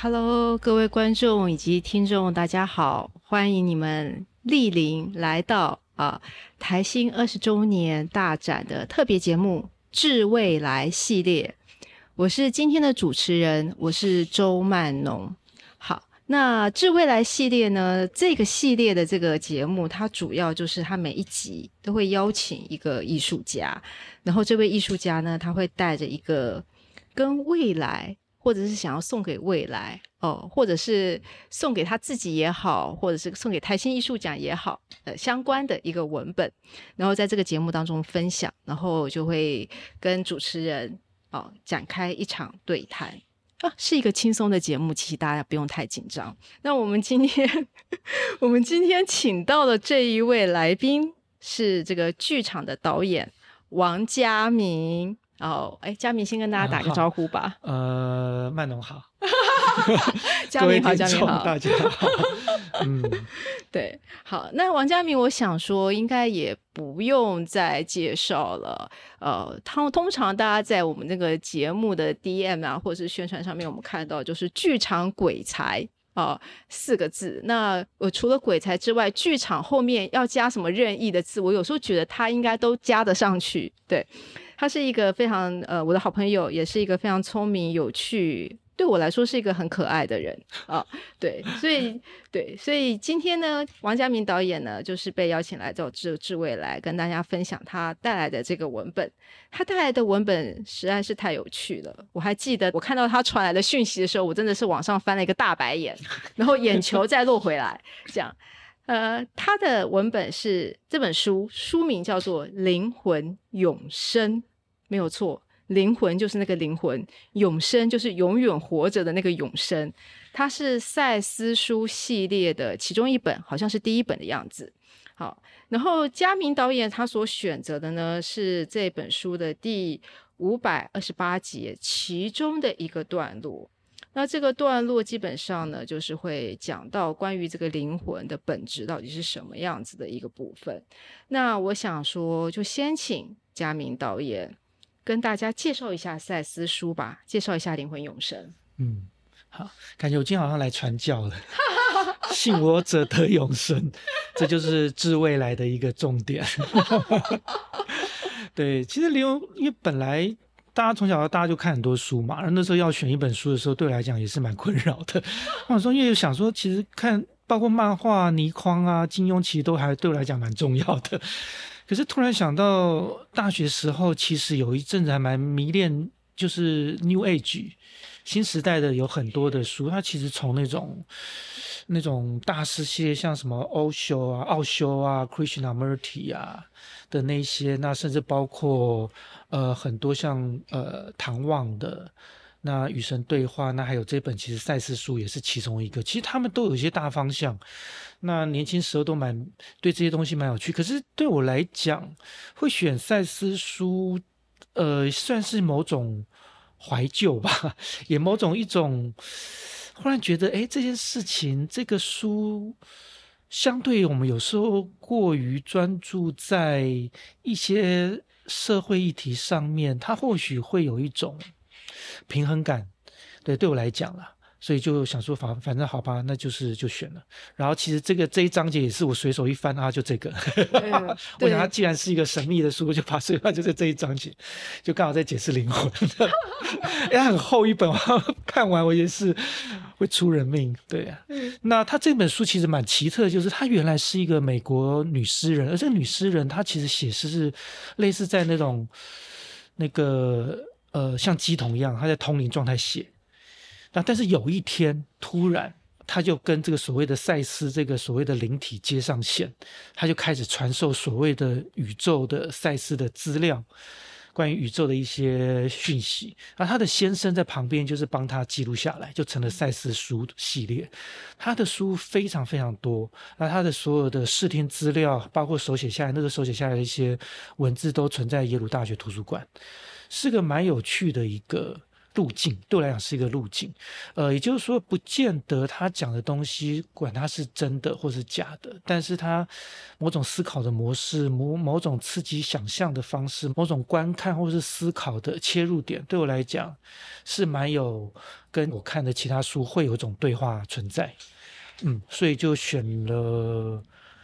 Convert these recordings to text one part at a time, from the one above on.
Hello，各位观众以及听众，大家好，欢迎你们莅临来到啊台新二十周年大展的特别节目《致未来》系列。我是今天的主持人，我是周曼农。好，那《致未来》系列呢，这个系列的这个节目，它主要就是它每一集都会邀请一个艺术家，然后这位艺术家呢，他会带着一个跟未来。或者是想要送给未来哦，或者是送给他自己也好，或者是送给台新艺术奖也好，呃，相关的一个文本，然后在这个节目当中分享，然后就会跟主持人哦展开一场对谈啊，是一个轻松的节目，其实大家不用太紧张。那我们今天，我们今天请到的这一位来宾是这个剧场的导演王嘉明。哦，哎，佳明先跟大家打个招呼吧。呃，曼农好，佳明好，佳明好，大家好。嗯，对，好，那王佳明，我想说，应该也不用再介绍了。呃，他通常大家在我们那个节目的 DM 啊，或者是宣传上面，我们看到就是“剧场鬼才”啊四个字。那我除了鬼才之外，剧场后面要加什么任意的字，我有时候觉得他应该都加得上去。对。他是一个非常呃，我的好朋友，也是一个非常聪明、有趣，对我来说是一个很可爱的人啊。对，所以对，所以今天呢，王家明导演呢，就是被邀请来到智智未来跟大家分享他带来的这个文本。他带来的文本实在是太有趣了。我还记得我看到他传来的讯息的时候，我真的是往上翻了一个大白眼，然后眼球再落回来，这样。呃，他的文本是这本书，书名叫做《灵魂永生》，没有错，灵魂就是那个灵魂，永生就是永远活着的那个永生。它是赛斯书系列的其中一本，好像是第一本的样子。好，然后佳明导演他所选择的呢，是这本书的第五百二十八节其中的一个段落。那这个段落基本上呢，就是会讲到关于这个灵魂的本质到底是什么样子的一个部分。那我想说，就先请佳明导演跟大家介绍一下赛斯书吧，介绍一下灵魂永生。嗯，好，感觉我今天好像来传教了，信我者得永生，这就是治未来的一个重点。对，其实灵，因为本来。大家从小到大就看很多书嘛，然后那时候要选一本书的时候，对我来讲也是蛮困扰的。我说，因为想说，其实看包括漫画、倪匡啊、金庸，其实都还对我来讲蛮重要的。可是突然想到，大学时候其实有一阵子还蛮迷恋，就是 New Age 新时代的有很多的书，它其实从那种那种大师系列，像什么欧修啊、奥修啊、Krishnamurti 啊的那些，那甚至包括。呃，很多像呃唐望的那与神对话，那还有这本其实赛斯书也是其中一个。其实他们都有一些大方向。那年轻时候都蛮对这些东西蛮有趣。可是对我来讲，会选赛斯书，呃，算是某种怀旧吧，也某种一种忽然觉得，哎，这件事情这个书，相对于我们有时候过于专注在一些。社会议题上面，它或许会有一种平衡感，对，对我来讲了，所以就想说，反反正好吧，那就是就选了。然后其实这个这一章节也是我随手一翻啊，就这个。我想它既然是一个神秘的书，就把随翻就是这一章节，就刚好在解释灵魂。哎，很厚一本，看完我也是会出人命。对呀，那他这本书其实蛮奇特，就是他原来是一个美国女诗人，而这个女诗人她其实写诗是类似在那种那个呃像鸡童一样，她在通灵状态写。但是有一天突然，他就跟这个所谓的赛斯这个所谓的灵体接上线，他就开始传授所谓的宇宙的赛斯的资料。关于宇宙的一些讯息，而他的先生在旁边就是帮他记录下来，就成了赛斯书系列。他的书非常非常多，那他的所有的视听资料，包括手写下来，那个手写下来的一些文字，都存在耶鲁大学图书馆，是个蛮有趣的一个路径，对我来讲是一个路径。呃，也就是说，不见得他讲的东西，管他是真的或是假的，但是他某种思考的模式，某某种刺激想象的方式，某种观看或是思考的切入点，对我来讲是蛮有跟我看的其他书会有一种对话存在。嗯，所以就选了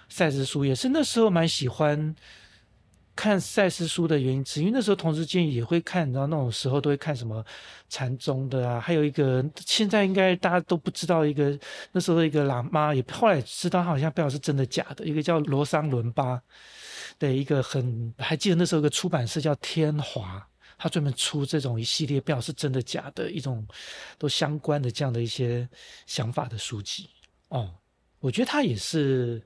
赛斯书，也是那时候蛮喜欢。看赛事书的原因，是因为那时候同时间也会看，然后那种时候都会看什么禅宗的啊，还有一个现在应该大家都不知道一个那时候一个喇嘛，也后来知道他好像不知道是真的假的，一个叫罗桑伦巴的一个很还记得那时候一个出版社叫天华，他专门出这种一系列不知道是真的假的一种都相关的这样的一些想法的书籍哦，我觉得他也是。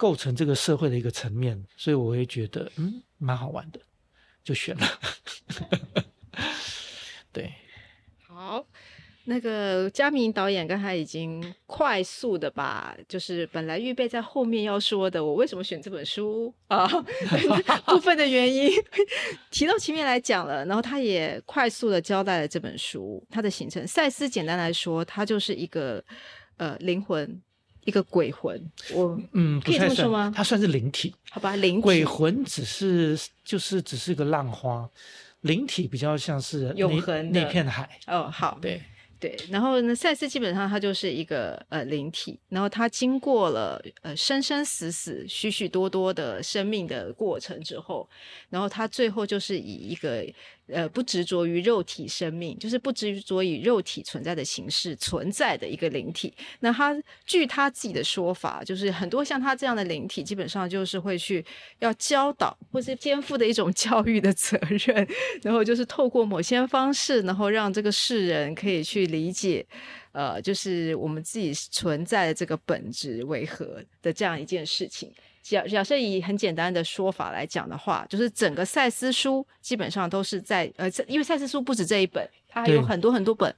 构成这个社会的一个层面，所以我会觉得嗯蛮好玩的，就选了。对，好，那个佳明导演刚才已经快速的把，就是本来预备在后面要说的，我为什么选这本书啊 部分的原因提到前面来讲了，然后他也快速的交代了这本书它的形成。赛斯简单来说，它就是一个呃灵魂。一个鬼魂，我嗯，可以这么说吗？它算是灵体，好吧？灵鬼魂只是就是只是个浪花，灵体比较像是永恒那片海。哦，好，对对。然后呢，赛斯基本上它就是一个呃灵体，然后它经过了呃生生死死、许许多多的生命的过程之后，然后它最后就是以一个。呃，不执着于肉体生命，就是不执着于肉体存在的形式存在的一个灵体。那他据他自己的说法，就是很多像他这样的灵体，基本上就是会去要教导，或是肩负的一种 教育的责任，然后就是透过某些方式，然后让这个世人可以去理解，呃，就是我们自己存在的这个本质为何的这样一件事情。假假设以很简单的说法来讲的话，就是整个赛斯书基本上都是在呃，因为赛斯书不止这一本，它还有很多很多本，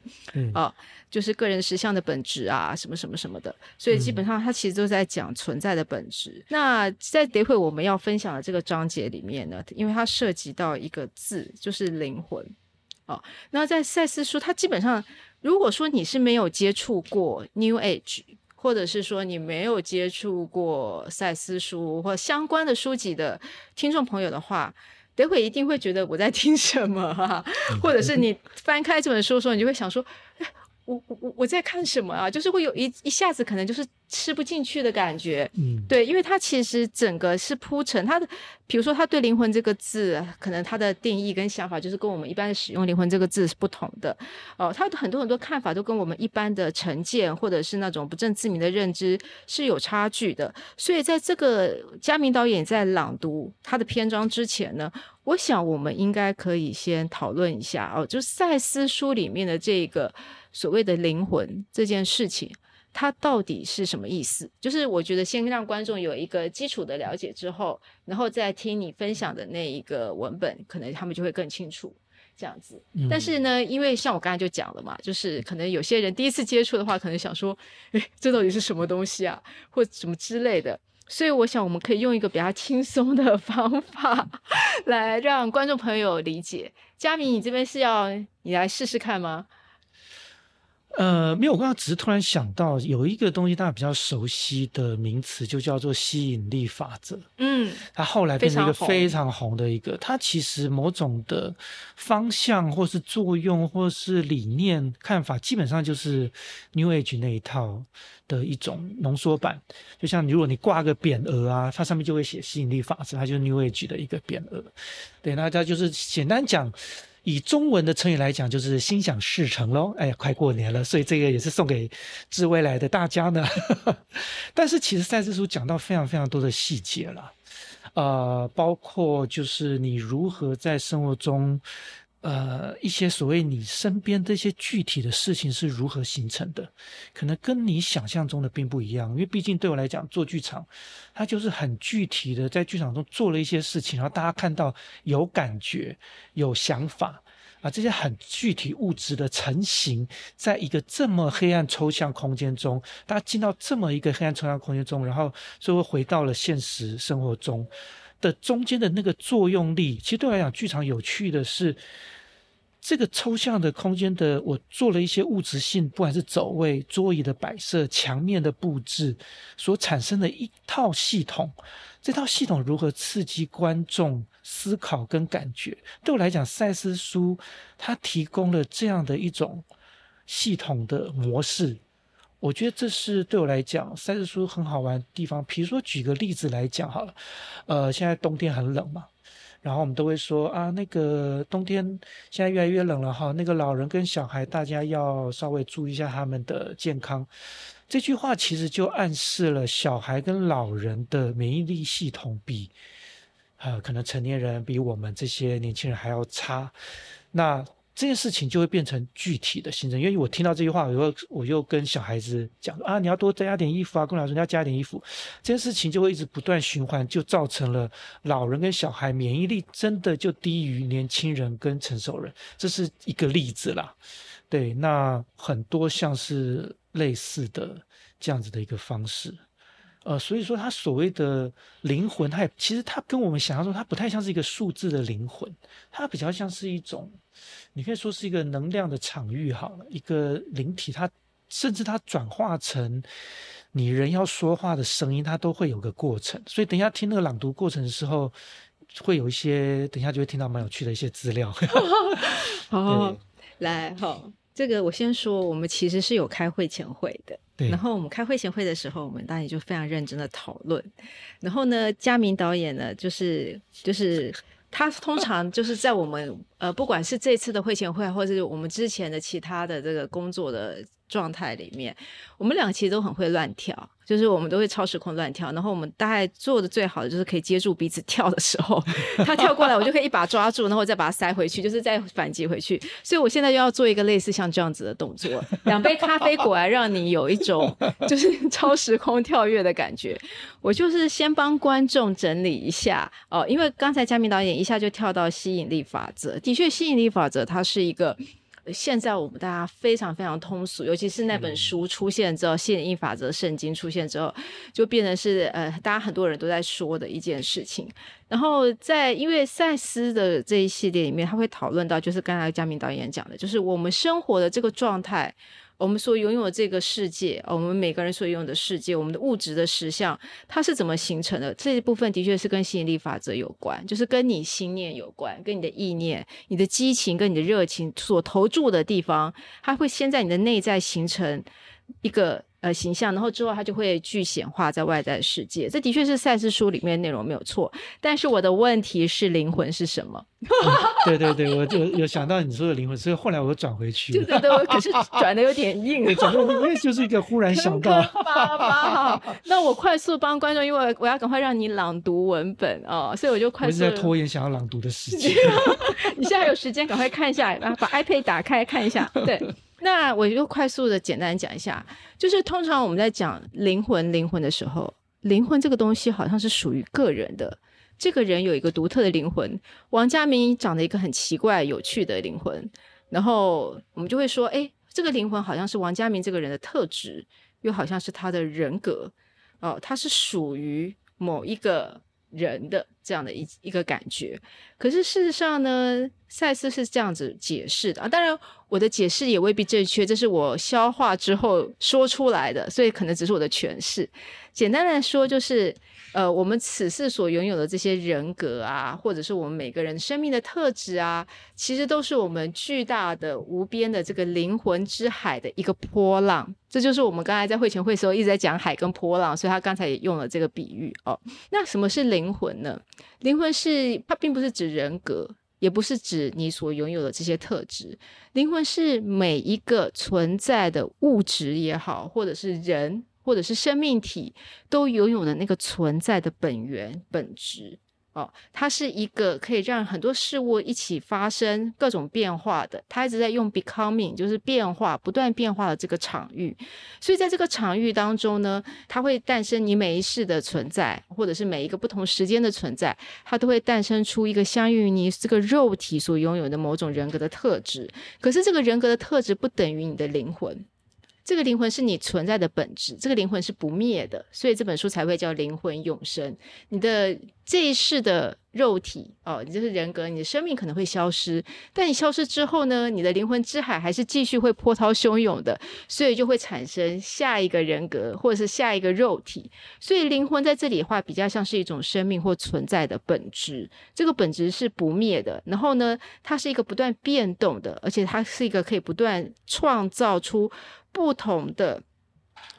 啊，就是个人实相的本质啊，什么什么什么的，所以基本上它其实都在讲存在的本质。那在等会我们要分享的这个章节里面呢，因为它涉及到一个字，就是灵魂，哦，那在赛斯书，它基本上如果说你是没有接触过 New Age。或者是说你没有接触过赛斯书或相关的书籍的听众朋友的话，等会一定会觉得我在听什么啊，或者是你翻开这本书的时候，你就会想说。我我我我在看什么啊？就是会有一一下子可能就是吃不进去的感觉，嗯，对，因为它其实整个是铺陈它的，比如说他对灵魂这个字，可能他的定义跟想法就是跟我们一般使用灵魂这个字是不同的，哦，他的很多很多看法都跟我们一般的成见或者是那种不正自明的认知是有差距的，所以在这个佳明导演在朗读他的篇章之前呢，我想我们应该可以先讨论一下哦，就赛斯书里面的这个。所谓的灵魂这件事情，它到底是什么意思？就是我觉得先让观众有一个基础的了解之后，然后再听你分享的那一个文本，可能他们就会更清楚这样子。但是呢，因为像我刚才就讲了嘛，就是可能有些人第一次接触的话，可能想说，诶，这到底是什么东西啊，或什么之类的。所以我想，我们可以用一个比较轻松的 方法来让观众朋友理解。佳明，你这边是要你来试试看吗？呃，没有，我刚刚只是突然想到有一个东西，大家比较熟悉的名词，就叫做吸引力法则。嗯，它后来变成一个非常红的一个，它其实某种的方向或是作用或是理念看法，基本上就是 New Age 那一套的一种浓缩版。就像如果你挂个匾额啊，它上面就会写吸引力法则，它就是 New Age 的一个匾额。对，那它就是简单讲。以中文的成语来讲，就是心想事成喽。哎呀，快过年了，所以这个也是送给致未来的大家呢。但是其实赛斯书讲到非常非常多的细节了，呃，包括就是你如何在生活中。呃，一些所谓你身边这些具体的事情是如何形成的，可能跟你想象中的并不一样。因为毕竟对我来讲，做剧场，它就是很具体的，在剧场中做了一些事情，然后大家看到有感觉、有想法啊，这些很具体物质的成型，在一个这么黑暗抽象空间中，大家进到这么一个黑暗抽象空间中，然后最后回到了现实生活中的中间的那个作用力，其实对我来讲，剧场有趣的是。这个抽象的空间的，我做了一些物质性，不管是走位、桌椅的摆设、墙面的布置，所产生的一套系统。这套系统如何刺激观众思考跟感觉？对我来讲，赛斯书它提供了这样的一种系统的模式。我觉得这是对我来讲，赛斯书很好玩的地方。比如说，举个例子来讲好了，呃，现在冬天很冷嘛。然后我们都会说啊，那个冬天现在越来越冷了哈，那个老人跟小孩大家要稍微注意一下他们的健康。这句话其实就暗示了小孩跟老人的免疫力系统比，呃，可能成年人比我们这些年轻人还要差。那这件事情就会变成具体的行政，因为我听到这句话，我又我又跟小孩子讲啊，你要多加点衣服啊，跟老师你要加点衣服，这件事情就会一直不断循环，就造成了老人跟小孩免疫力真的就低于年轻人跟成熟人，这是一个例子啦。对，那很多像是类似的这样子的一个方式。呃，所以说它所谓的灵魂，它也其实它跟我们想象中，它不太像是一个数字的灵魂，它比较像是一种，你可以说是一个能量的场域好了，一个灵体，它甚至它转化成你人要说话的声音，它都会有个过程。所以等一下听那个朗读过程的时候，会有一些，等一下就会听到蛮有趣的一些资料。好，来，好。这个我先说，我们其实是有开会前会的。然后我们开会前会的时候，我们当然就非常认真的讨论。然后呢，嘉明导演呢，就是就是他通常就是在我们呃，不管是这次的会前会，或者是我们之前的其他的这个工作的状态里面，我们两个其实都很会乱跳。就是我们都会超时空乱跳，然后我们大概做的最好的就是可以接住彼此 跳的时候，他跳过来，我就可以一把抓住，然后再把它塞回去，就是再反击回去。所以我现在又要做一个类似像这样子的动作，两杯咖啡果然让你有一种就是 超时空跳跃的感觉。我就是先帮观众整理一下哦，因为刚才嘉明导演一下就跳到吸引力法则，的确吸引力法则它是一个。现在我们大家非常非常通俗，尤其是那本书出现之后，《吸引力法则》圣经出现之后，就变成是呃，大家很多人都在说的一件事情。然后在因为赛斯的这一系列里面，他会讨论到，就是刚才嘉明导演讲的，就是我们生活的这个状态。我们所拥有这个世界，我们每个人所拥有的世界，我们的物质的实相，它是怎么形成的？这一部分的确是跟吸引力法则有关，就是跟你心念有关，跟你的意念、你的激情跟你的热情所投注的地方，它会先在你的内在形成一个。呃，形象，然后之后它就会具显化在外在世界。这的确是赛事书里面内容没有错，但是我的问题是灵魂是什么？对对对，我就有想到你说的灵魂，所以后来我又转回去。对对对，可是转的有点硬。转我也就是一个忽然想到。那我快速帮观众，因为我要赶快让你朗读文本哦，所以我就快速。在拖延想要朗读的时间。你现在有时间，赶快看一下，然后把 iPad 打开看一下。对。那我就快速的简单讲一下，就是通常我们在讲灵魂灵魂的时候，灵魂这个东西好像是属于个人的，这个人有一个独特的灵魂。王家明长得一个很奇怪有趣的灵魂，然后我们就会说，哎，这个灵魂好像是王家明这个人的特质，又好像是他的人格，哦，他是属于某一个人的这样的一一个感觉。可是事实上呢，赛斯是这样子解释的啊，当然。我的解释也未必正确，这是我消化之后说出来的，所以可能只是我的诠释。简单来说，就是呃，我们此世所拥有的这些人格啊，或者是我们每个人生命的特质啊，其实都是我们巨大的无边的这个灵魂之海的一个波浪。这就是我们刚才在会前会时候一直在讲海跟波浪，所以他刚才也用了这个比喻哦。那什么是灵魂呢？灵魂是它并不是指人格。也不是指你所拥有的这些特质，灵魂是每一个存在的物质也好，或者是人，或者是生命体都拥有的那个存在的本源本质。哦，它是一个可以让很多事物一起发生各种变化的，它一直在用 becoming，就是变化不断变化的这个场域。所以在这个场域当中呢，它会诞生你每一世的存在，或者是每一个不同时间的存在，它都会诞生出一个相应于你这个肉体所拥有的某种人格的特质。可是这个人格的特质不等于你的灵魂。这个灵魂是你存在的本质，这个灵魂是不灭的，所以这本书才会叫灵魂永生。你的这一世的肉体哦，你就是人格，你的生命可能会消失，但你消失之后呢，你的灵魂之海还是继续会波涛汹涌的，所以就会产生下一个人格或者是下一个肉体。所以灵魂在这里的话，比较像是一种生命或存在的本质，这个本质是不灭的。然后呢，它是一个不断变动的，而且它是一个可以不断创造出不同的。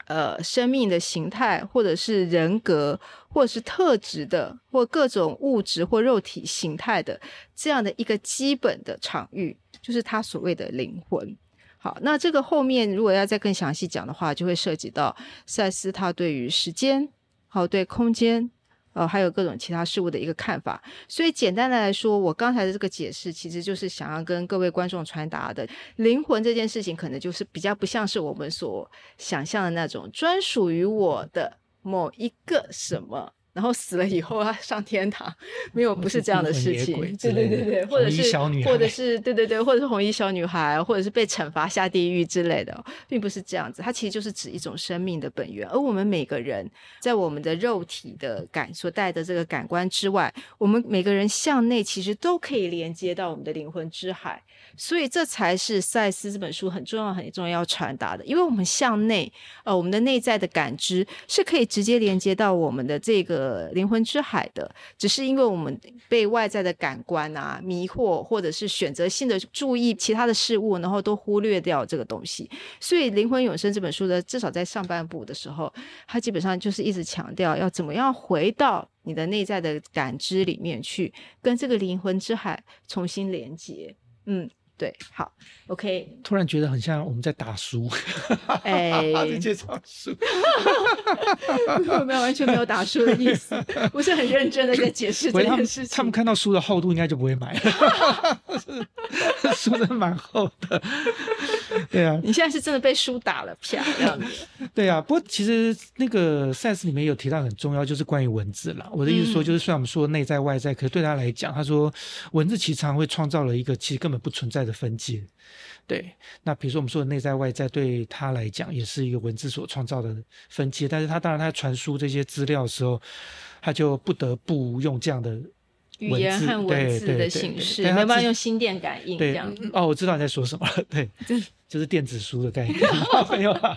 呃，生命的形态，或者是人格，或者是特质的，或各种物质或肉体形态的这样的一个基本的场域，就是他所谓的灵魂。好，那这个后面如果要再更详细讲的话，就会涉及到赛斯他对于时间，好对空间。呃，还有各种其他事物的一个看法，所以简单的来说，我刚才的这个解释，其实就是想要跟各位观众传达的，灵魂这件事情，可能就是比较不像是我们所想象的那种专属于我的某一个什么。然后死了以后啊上天堂，没有不是这样的事情，对对对对，或者是或者是对对对，或者是红衣小女孩，或者是被惩罚下地狱之类的，并不是这样子。它其实就是指一种生命的本源。而我们每个人在我们的肉体的感所带的这个感官之外，我们每个人向内其实都可以连接到我们的灵魂之海。所以这才是赛斯这本书很重要很重要要传达的，因为我们向内，呃，我们的内在的感知是可以直接连接到我们的这个。呃，灵魂之海的，只是因为我们被外在的感官啊迷惑，或者是选择性的注意其他的事物，然后都忽略掉这个东西。所以《灵魂永生》这本书的，至少在上半部的时候，它基本上就是一直强调要怎么样回到你的内在的感知里面去，跟这个灵魂之海重新连接。嗯。对，好，OK。突然觉得很像我们在打书，哎，介绍书，没有完全没有打书的意思，我是很认真的在解释这件事情。他们看到书的厚度，应该就不会买了。书真的蛮厚的，对啊。你现在是真的被书打了，啪这样子。对啊，不过其实那个赛事里面有提到很重要，就是关于文字啦。我的意思说，就是虽然我们说内在外在，可是对他来讲，他说文字其实常会创造了一个其实根本不存在。的分界，对，那比如说我们说的内在外在，对他来讲也是一个文字所创造的分界，但是他当然他传输这些资料的时候，他就不得不用这样的语言和文字的形式，没办法用心电感应这样。哦，我知道你在说什么了，对，就是电子书的概念，没有啊？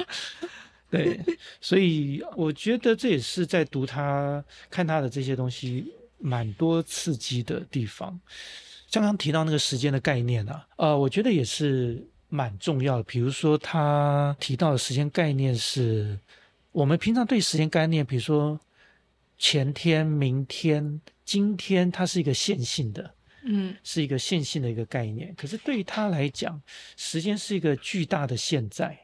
对，所以我觉得这也是在读他看他的这些东西蛮多刺激的地方。刚刚提到那个时间的概念啊，呃，我觉得也是蛮重要的。比如说，他提到的时间概念是，我们平常对时间概念，比如说前天、明天、今天，它是一个线性的，嗯，是一个线性的一个概念。可是对于他来讲，时间是一个巨大的现在。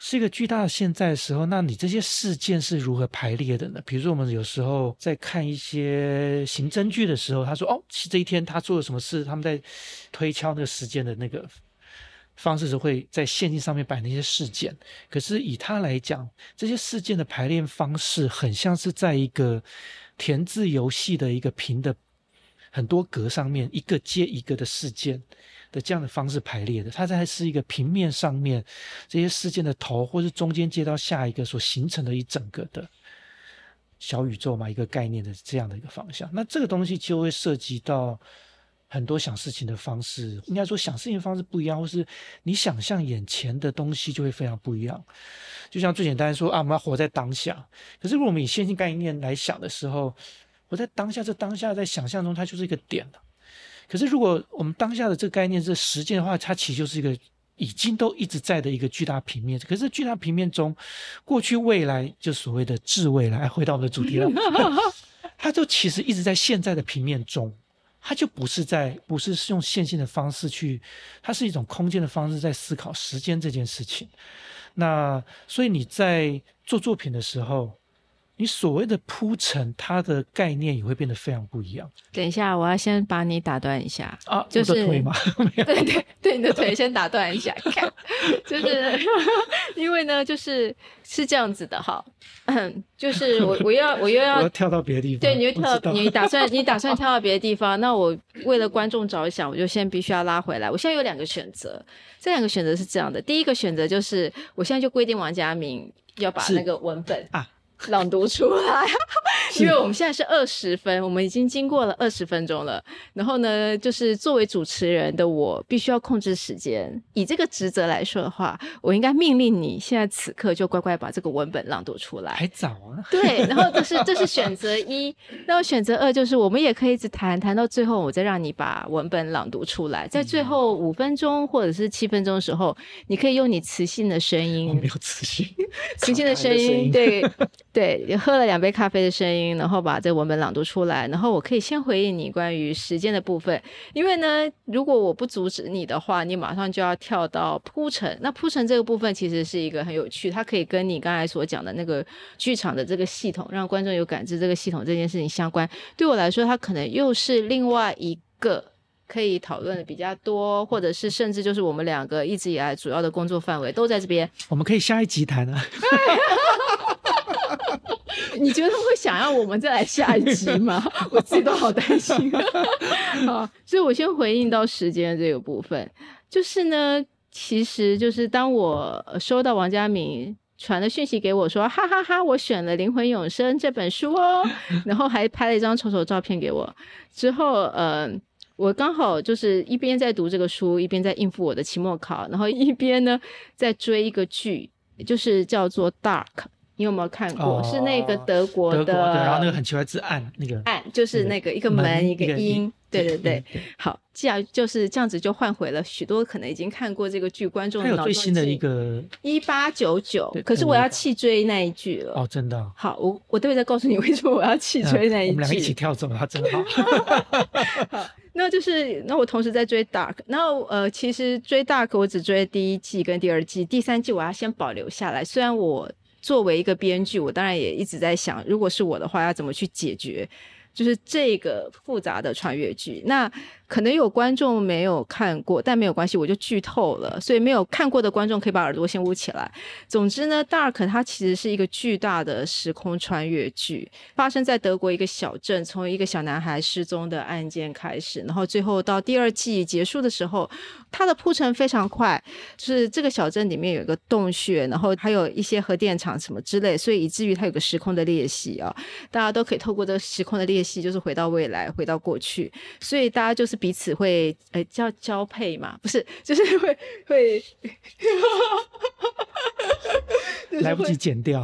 是一个巨大的现在的时候，那你这些事件是如何排列的呢？比如说，我们有时候在看一些刑侦剧的时候，他说：“哦，这一天他做了什么事？”他们在推敲那个时间的那个方式，是会在线性上面摆那些事件。可是以他来讲，这些事件的排列方式很像是在一个填字游戏的一个屏的很多格上面，一个接一个的事件。的这样的方式排列的，它在是一个平面上面这些事件的头，或是中间接到下一个所形成的一整个的小宇宙嘛，一个概念的这样的一个方向。那这个东西就会涉及到很多想事情的方式，应该说想事情方式不一样，或是你想象眼前的东西就会非常不一样。就像最简单说啊，我们要活在当下。可是如果我们以线性概念来想的时候，活在当下，这当下在想象中它就是一个点了。可是，如果我们当下的这个概念是实践的话，它其实就是一个已经都一直在的一个巨大平面。可是，巨大平面中，过去、未来，就所谓的智未来，回到我们的主题了，它就其实一直在现在的平面中，它就不是在，不是用线性的方式去，它是一种空间的方式在思考时间这件事情。那所以你在做作品的时候。你所谓的铺陈，它的概念也会变得非常不一样。等一下，我要先把你打断一下啊，就是腿吗？对对对，你的腿先打断一下，看，就是 因为呢，就是是这样子的哈，嗯，就是我我要我又要 要跳到别的地方，对，你跳，你打算你打算跳到别的地方，那我为了观众着想，我就先必须要拉回来。我现在有两个选择，这两个选择是这样的，第一个选择就是我现在就规定王家明要把那个文本啊。朗读出来，因为我们现在是二十分，我们已经经过了二十分钟了。然后呢，就是作为主持人的我，必须要控制时间。以这个职责来说的话，我应该命令你现在此刻就乖乖把这个文本朗读出来。还早啊。对，然后这是这是选择一，那选择二就是我们也可以一直谈谈到最后，我再让你把文本朗读出来。在最后五分钟或者是七分钟的时候，你可以用你磁性的声音，我没有磁性，磁性的声音，对对，喝了两杯咖啡的声音，然后把这文本朗读出来。然后我可以先回应你关于时间的部分，因为呢，如果我不阻止你的话，你马上就要跳到铺陈。那铺陈这个部分其实是一个很有趣，它可以跟你刚才所讲的那个剧场的这个系统，让观众有感知这个系统这件事情相关。对我来说，它可能又是另外一个。可以讨论的比较多，或者是甚至就是我们两个一直以来主要的工作范围都在这边。我们可以下一集谈啊。你觉得会想要我们再来下一集吗？我自己都好担心。好，所以我先回应到时间这个部分，就是呢，其实就是当我收到王家明传的讯息给我说，哈哈哈，我选了《灵魂永生》这本书哦，然后还拍了一张丑丑照片给我，之后，嗯。我刚好就是一边在读这个书，一边在应付我的期末考，然后一边呢在追一个剧，就是叫做《Dark》，你有没有看过？是那个德国的，然后那个很奇怪字暗，那个暗就是那个一个门一个音，对对对。好，既然就是这样子就换回了许多可能已经看过这个剧观众。还有最新的一个一八九九，可是我要弃追那一句了。哦，真的。好，我我都会再告诉你为什么我要弃追那一句。我们俩一起跳走了，真好。好。那就是那我同时在追 Dark，然后呃，其实追 Dark 我只追第一季跟第二季，第三季我要先保留下来。虽然我作为一个编剧，我当然也一直在想，如果是我的话，要怎么去解决，就是这个复杂的穿越剧。那可能有观众没有看过，但没有关系，我就剧透了。所以没有看过的观众可以把耳朵先捂起来。总之呢，Dark 它其实是一个巨大的时空穿越剧，发生在德国一个小镇，从一个小男孩失踪的案件开始，然后最后到第二季结束的时候，它的铺陈非常快，就是这个小镇里面有一个洞穴，然后还有一些核电厂什么之类，所以以至于它有个时空的裂隙啊，大家都可以透过这个时空的裂隙，就是回到未来，回到过去，所以大家就是。彼此会呃叫交配嘛？不是，就是 会会 来不及剪掉，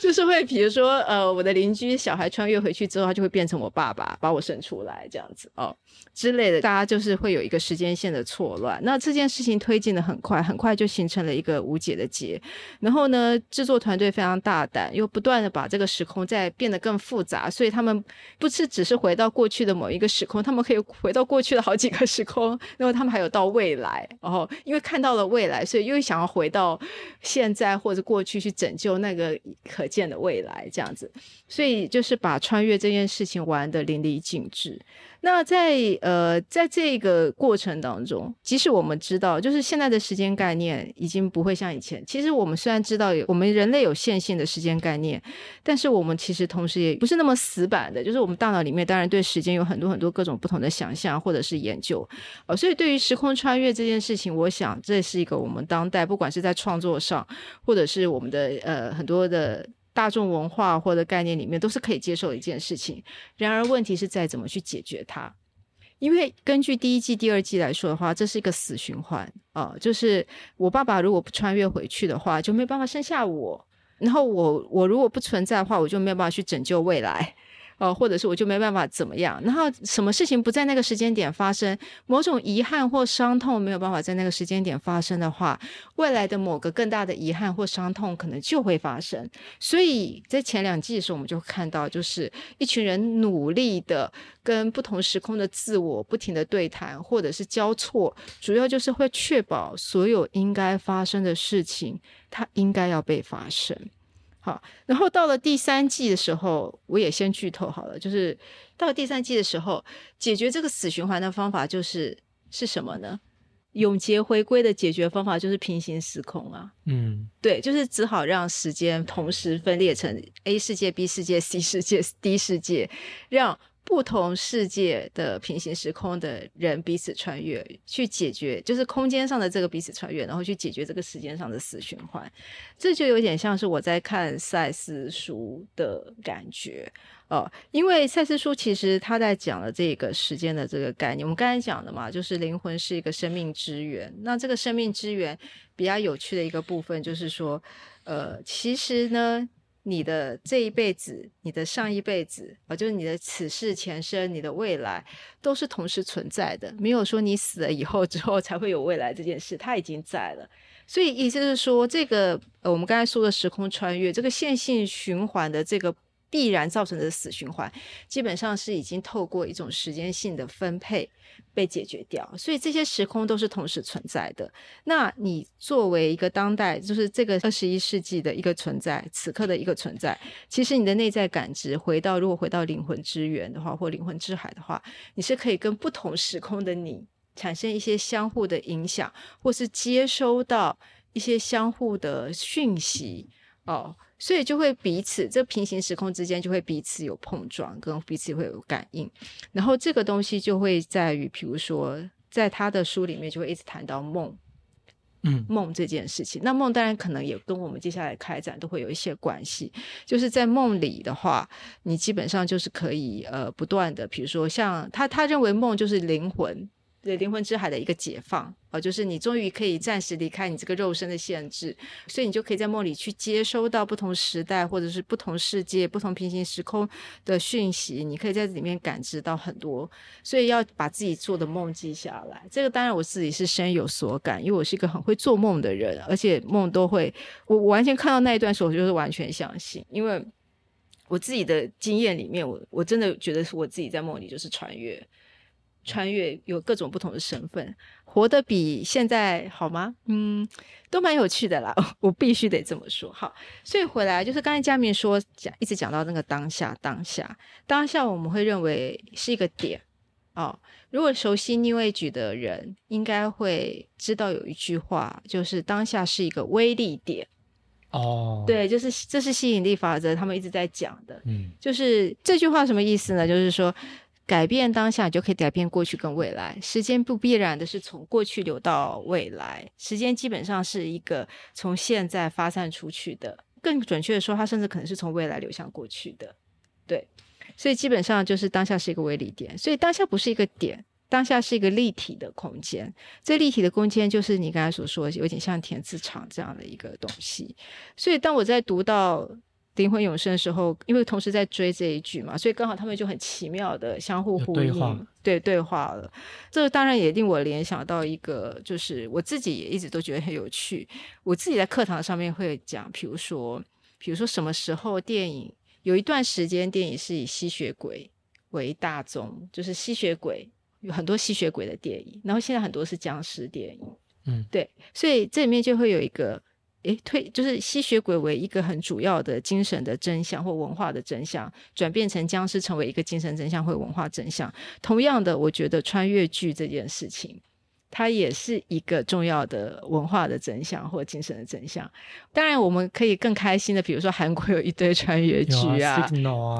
就是会比如说呃，我的邻居小孩穿越回去之后，他就会变成我爸爸，把我生出来这样子哦。之类的，大家就是会有一个时间线的错乱。那这件事情推进的很快，很快就形成了一个无解的结。然后呢，制作团队非常大胆，又不断的把这个时空再变得更复杂。所以他们不是只是回到过去的某一个时空，他们可以回到过去的好几个时空。然后他们还有到未来。然后因为看到了未来，所以又想要回到现在或者过去去拯救那个可见的未来，这样子。所以就是把穿越这件事情玩的淋漓尽致。那在呃，在这个过程当中，即使我们知道，就是现在的时间概念已经不会像以前。其实我们虽然知道我们人类有线性的时间概念，但是我们其实同时也不是那么死板的。就是我们大脑里面当然对时间有很多很多各种不同的想象或者是研究。呃，所以对于时空穿越这件事情，我想这是一个我们当代不管是在创作上，或者是我们的呃很多的。大众文化或者概念里面都是可以接受一件事情，然而问题是在怎么去解决它？因为根据第一季、第二季来说的话，这是一个死循环啊，就是我爸爸如果不穿越回去的话，就没有办法生下我，然后我我如果不存在的话，我就没有办法去拯救未来。哦，或者是我就没办法怎么样，然后什么事情不在那个时间点发生，某种遗憾或伤痛没有办法在那个时间点发生的话，未来的某个更大的遗憾或伤痛可能就会发生。所以在前两季的时候，我们就看到，就是一群人努力的跟不同时空的自我不停的对谈，或者是交错，主要就是会确保所有应该发生的事情，它应该要被发生。好，然后到了第三季的时候，我也先剧透好了。就是到了第三季的时候，解决这个死循环的方法就是是什么呢？永劫回归的解决方法就是平行时空啊。嗯，对，就是只好让时间同时分裂成 A 世界、B 世界、C 世界、D 世界，让不同世界的平行时空的人彼此穿越，去解决就是空间上的这个彼此穿越，然后去解决这个时间上的死循环。这就有点像是我在看赛斯书的感觉哦，因为赛斯书其实他在讲了这个时间的这个概念。我们刚才讲的嘛，就是灵魂是一个生命之源。那这个生命之源比较有趣的一个部分就是说，呃，其实呢。你的这一辈子，你的上一辈子啊，就是你的此世前生，你的未来都是同时存在的，没有说你死了以后之后才会有未来这件事，它已经在了。所以意思是说，这个呃，我们刚才说的时空穿越，这个线性循环的这个。必然造成的死循环，基本上是已经透过一种时间性的分配被解决掉，所以这些时空都是同时存在的。那你作为一个当代，就是这个二十一世纪的一个存在，此刻的一个存在，其实你的内在感知回到，如果回到灵魂之源的话，或灵魂之海的话，你是可以跟不同时空的你产生一些相互的影响，或是接收到一些相互的讯息哦。所以就会彼此，这平行时空之间就会彼此有碰撞，跟彼此会有感应。然后这个东西就会在于，比如说，在他的书里面就会一直谈到梦，嗯，梦这件事情。那梦当然可能也跟我们接下来开展都会有一些关系。就是在梦里的话，你基本上就是可以呃不断的，比如说像他他认为梦就是灵魂。对灵魂之海的一个解放啊，就是你终于可以暂时离开你这个肉身的限制，所以你就可以在梦里去接收到不同时代或者是不同世界、不同平行时空的讯息，你可以在里面感知到很多。所以要把自己做的梦记下来，这个当然我自己是深有所感，因为我是一个很会做梦的人，而且梦都会，我完全看到那一段时候，我就是完全相信，因为我自己的经验里面，我我真的觉得是我自己在梦里就是穿越。穿越有各种不同的身份，活得比现在好吗？嗯，都蛮有趣的啦。我必须得这么说。好，所以回来就是刚才佳明说讲，一直讲到那个当下，当下，当下，我们会认为是一个点哦。如果熟悉逆位举的人，应该会知道有一句话，就是当下是一个威力点。哦，对，就是这是吸引力法则，他们一直在讲的。嗯，就是这句话什么意思呢？就是说。改变当下就可以改变过去跟未来，时间不必然的是从过去流到未来，时间基本上是一个从现在发散出去的，更准确的说，它甚至可能是从未来流向过去的。对，所以基本上就是当下是一个微粒点，所以当下不是一个点，当下是一个立体的空间。这立体的空间就是你刚才所说，有点像填字场这样的一个东西。所以当我在读到。灵魂永生的时候，因为同时在追这一剧嘛，所以刚好他们就很奇妙的相互呼应，对对话了。这当然也令我联想到一个，就是我自己也一直都觉得很有趣。我自己在课堂上面会讲，比如说，比如说什么时候电影有一段时间电影是以吸血鬼为大宗，就是吸血鬼有很多吸血鬼的电影，然后现在很多是僵尸电影，嗯，对，所以这里面就会有一个。诶，推就是吸血鬼为一个很主要的精神的真相或文化的真相，转变成僵尸成为一个精神真相或文化真相。同样的，我觉得穿越剧这件事情。它也是一个重要的文化的真相或精神的真相。当然，我们可以更开心的，比如说韩国有一堆穿越剧啊，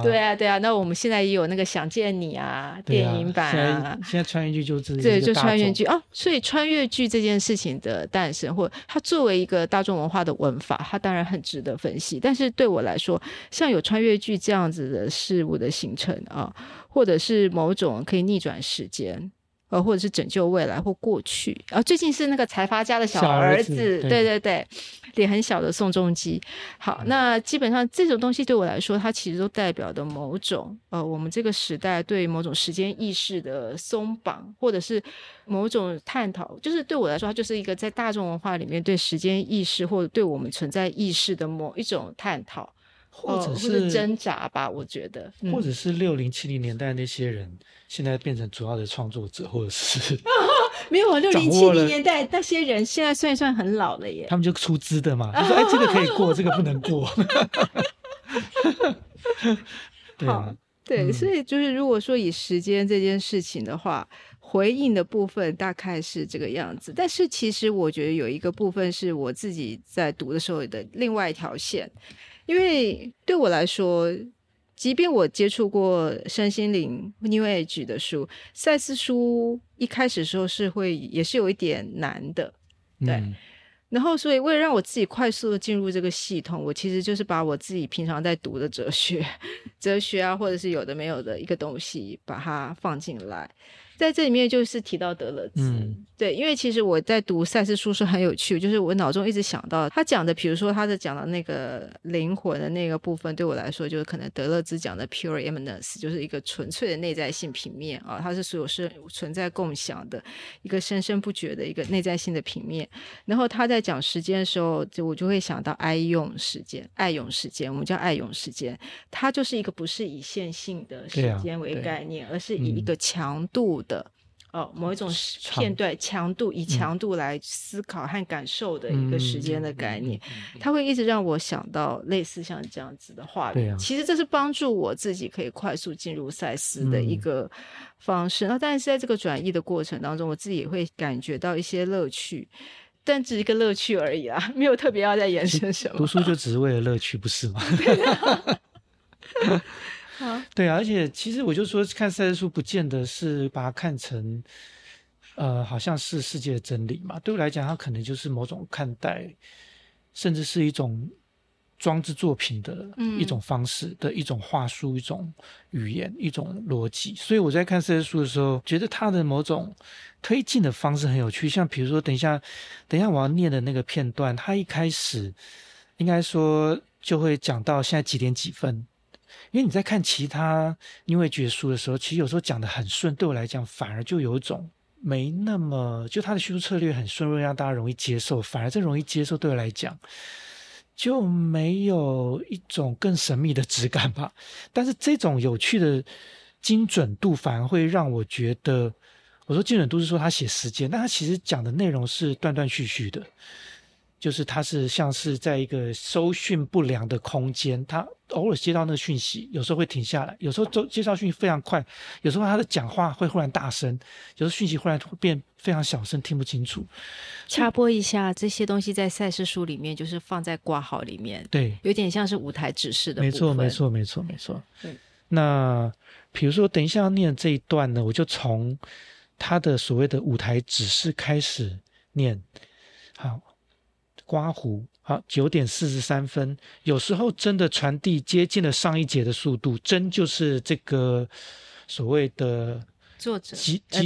对啊，对啊。那我们现在也有那个《想见你》啊，电影版啊。现在穿越剧就对，就穿越剧哦。所以穿越剧这件事情的诞生，或它作为一个大众文化的文法，它当然很值得分析。但是对我来说，像有穿越剧这样子的事物的形成啊，或者是某种可以逆转时间。呃，或者是拯救未来或过去，啊最近是那个财阀家的小儿子，对对对，脸很小的宋仲基。好，那基本上这种东西对我来说，它其实都代表的某种呃，我们这个时代对某种时间意识的松绑，或者是某种探讨。就是对我来说，它就是一个在大众文化里面对时间意识或者对我们存在意识的某一种探讨。或者是挣扎吧，我觉得，或者是六零七零年代那些人，现在变成主要的创作者，或者是 没有六零七零年代那些人，现在算一算很老了耶。他们就出资的嘛，就说哎，这个可以过，这个不能过。对啊，对，所以就是如果说以时间这件事情的话，回应的部分大概是这个样子。但是其实我觉得有一个部分是我自己在读的时候的另外一条线。因为对我来说，即便我接触过身心灵 New Age 的书，赛斯书一开始时候是会也是有一点难的，对。然后，所以为了让我自己快速的进入这个系统，我其实就是把我自己平常在读的哲学、哲学啊，或者是有的没有的一个东西，把它放进来。在这里面就是提到德勒兹，对，因为其实我在读赛斯书是很有趣，就是我脑中一直想到他讲的，比如说他的讲的那个灵魂的那个部分，对我来说就是可能德勒兹讲的 pure eminence，就是一个纯粹的内在性平面啊，它是所有是存在共享的一个生生不绝的一个内在性的平面。然后他在讲时间的时候，就我就会想到爱用时间，爱用时间，我们叫爱用时间，它就是一个不是以线性的时间为概念，而是以一个强度。的哦，某一种片段强度，以强度来思考和感受的一个时间的概念，它会一直让我想到类似像这样子的画面。其实这是帮助我自己可以快速进入赛斯的一个方式。那但是在这个转译的过程当中，我自己也会感觉到一些乐趣，但只是一个乐趣而已啊，没有特别要再延伸什么。读书就只是为了乐趣，不是吗？对啊，而且其实我就说，看赛事书不见得是把它看成，呃，好像是世界的真理嘛。对我来讲，它可能就是某种看待，甚至是一种装置作品的一种方式的一种话术、一种语言、一种逻辑。所以我在看赛事书的时候，觉得它的某种推进的方式很有趣。像比如说，等一下，等一下我要念的那个片段，它一开始应该说就会讲到现在几点几分。因为你在看其他因为绝书的时候，其实有时候讲的很顺，对我来讲反而就有一种没那么就他的叙述策略很顺润，让大家容易接受。反而这容易接受对我来讲就没有一种更神秘的质感吧。但是这种有趣的精准度反而会让我觉得，我说精准度是说他写时间，但他其实讲的内容是断断续续的。就是他是像是在一个收讯不良的空间，他偶尔接到那个讯息，有时候会停下来，有时候接接到讯息非常快，有时候他的讲话会忽然大声，有时候讯息忽然会变非常小声，听不清楚。插播一下，这些东西在赛事书里面就是放在挂号里面，对，有点像是舞台指示的。没错，没错，没错，没错。对。那比如说，等一下要念这一段呢，我就从他的所谓的舞台指示开始念，好。刮胡，好，九点四十三分。有时候真的传递接近了上一节的速度，真就是这个所谓的作者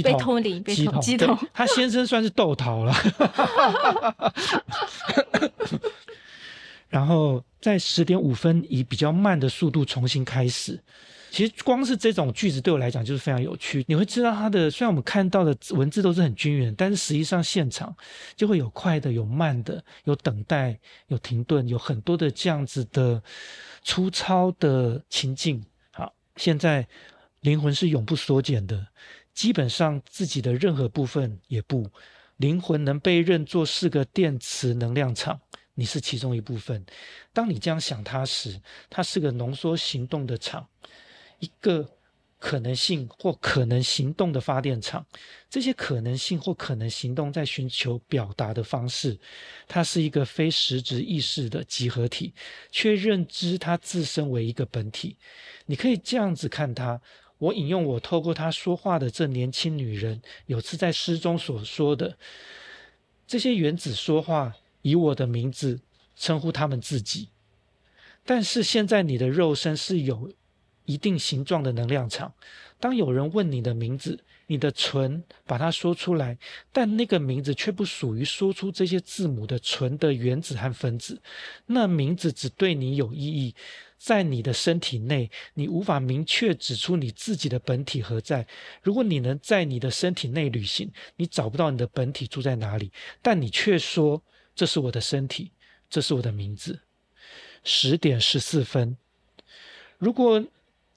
被通灵，被通机统。他先生算是豆桃了。然后在十点五分，以比较慢的速度重新开始。其实光是这种句子对我来讲就是非常有趣。你会知道它的，虽然我们看到的文字都是很均匀，但是实际上现场就会有快的、有慢的、有等待、有停顿，有很多的这样子的粗糙的情境。好，现在灵魂是永不缩减的，基本上自己的任何部分也不。灵魂能被认作是个电磁能量场，你是其中一部分。当你这样想它时，它是个浓缩行动的场。一个可能性或可能行动的发电厂，这些可能性或可能行动在寻求表达的方式，它是一个非实质意识的集合体，却认知它自身为一个本体。你可以这样子看它。我引用我透过他说话的这年轻女人有次在诗中所说的：这些原子说话，以我的名字称呼他们自己。但是现在你的肉身是有。一定形状的能量场。当有人问你的名字，你的唇把它说出来，但那个名字却不属于说出这些字母的唇的原子和分子。那名字只对你有意义，在你的身体内，你无法明确指出你自己的本体何在。如果你能在你的身体内旅行，你找不到你的本体住在哪里，但你却说这是我的身体，这是我的名字。十点十四分，如果。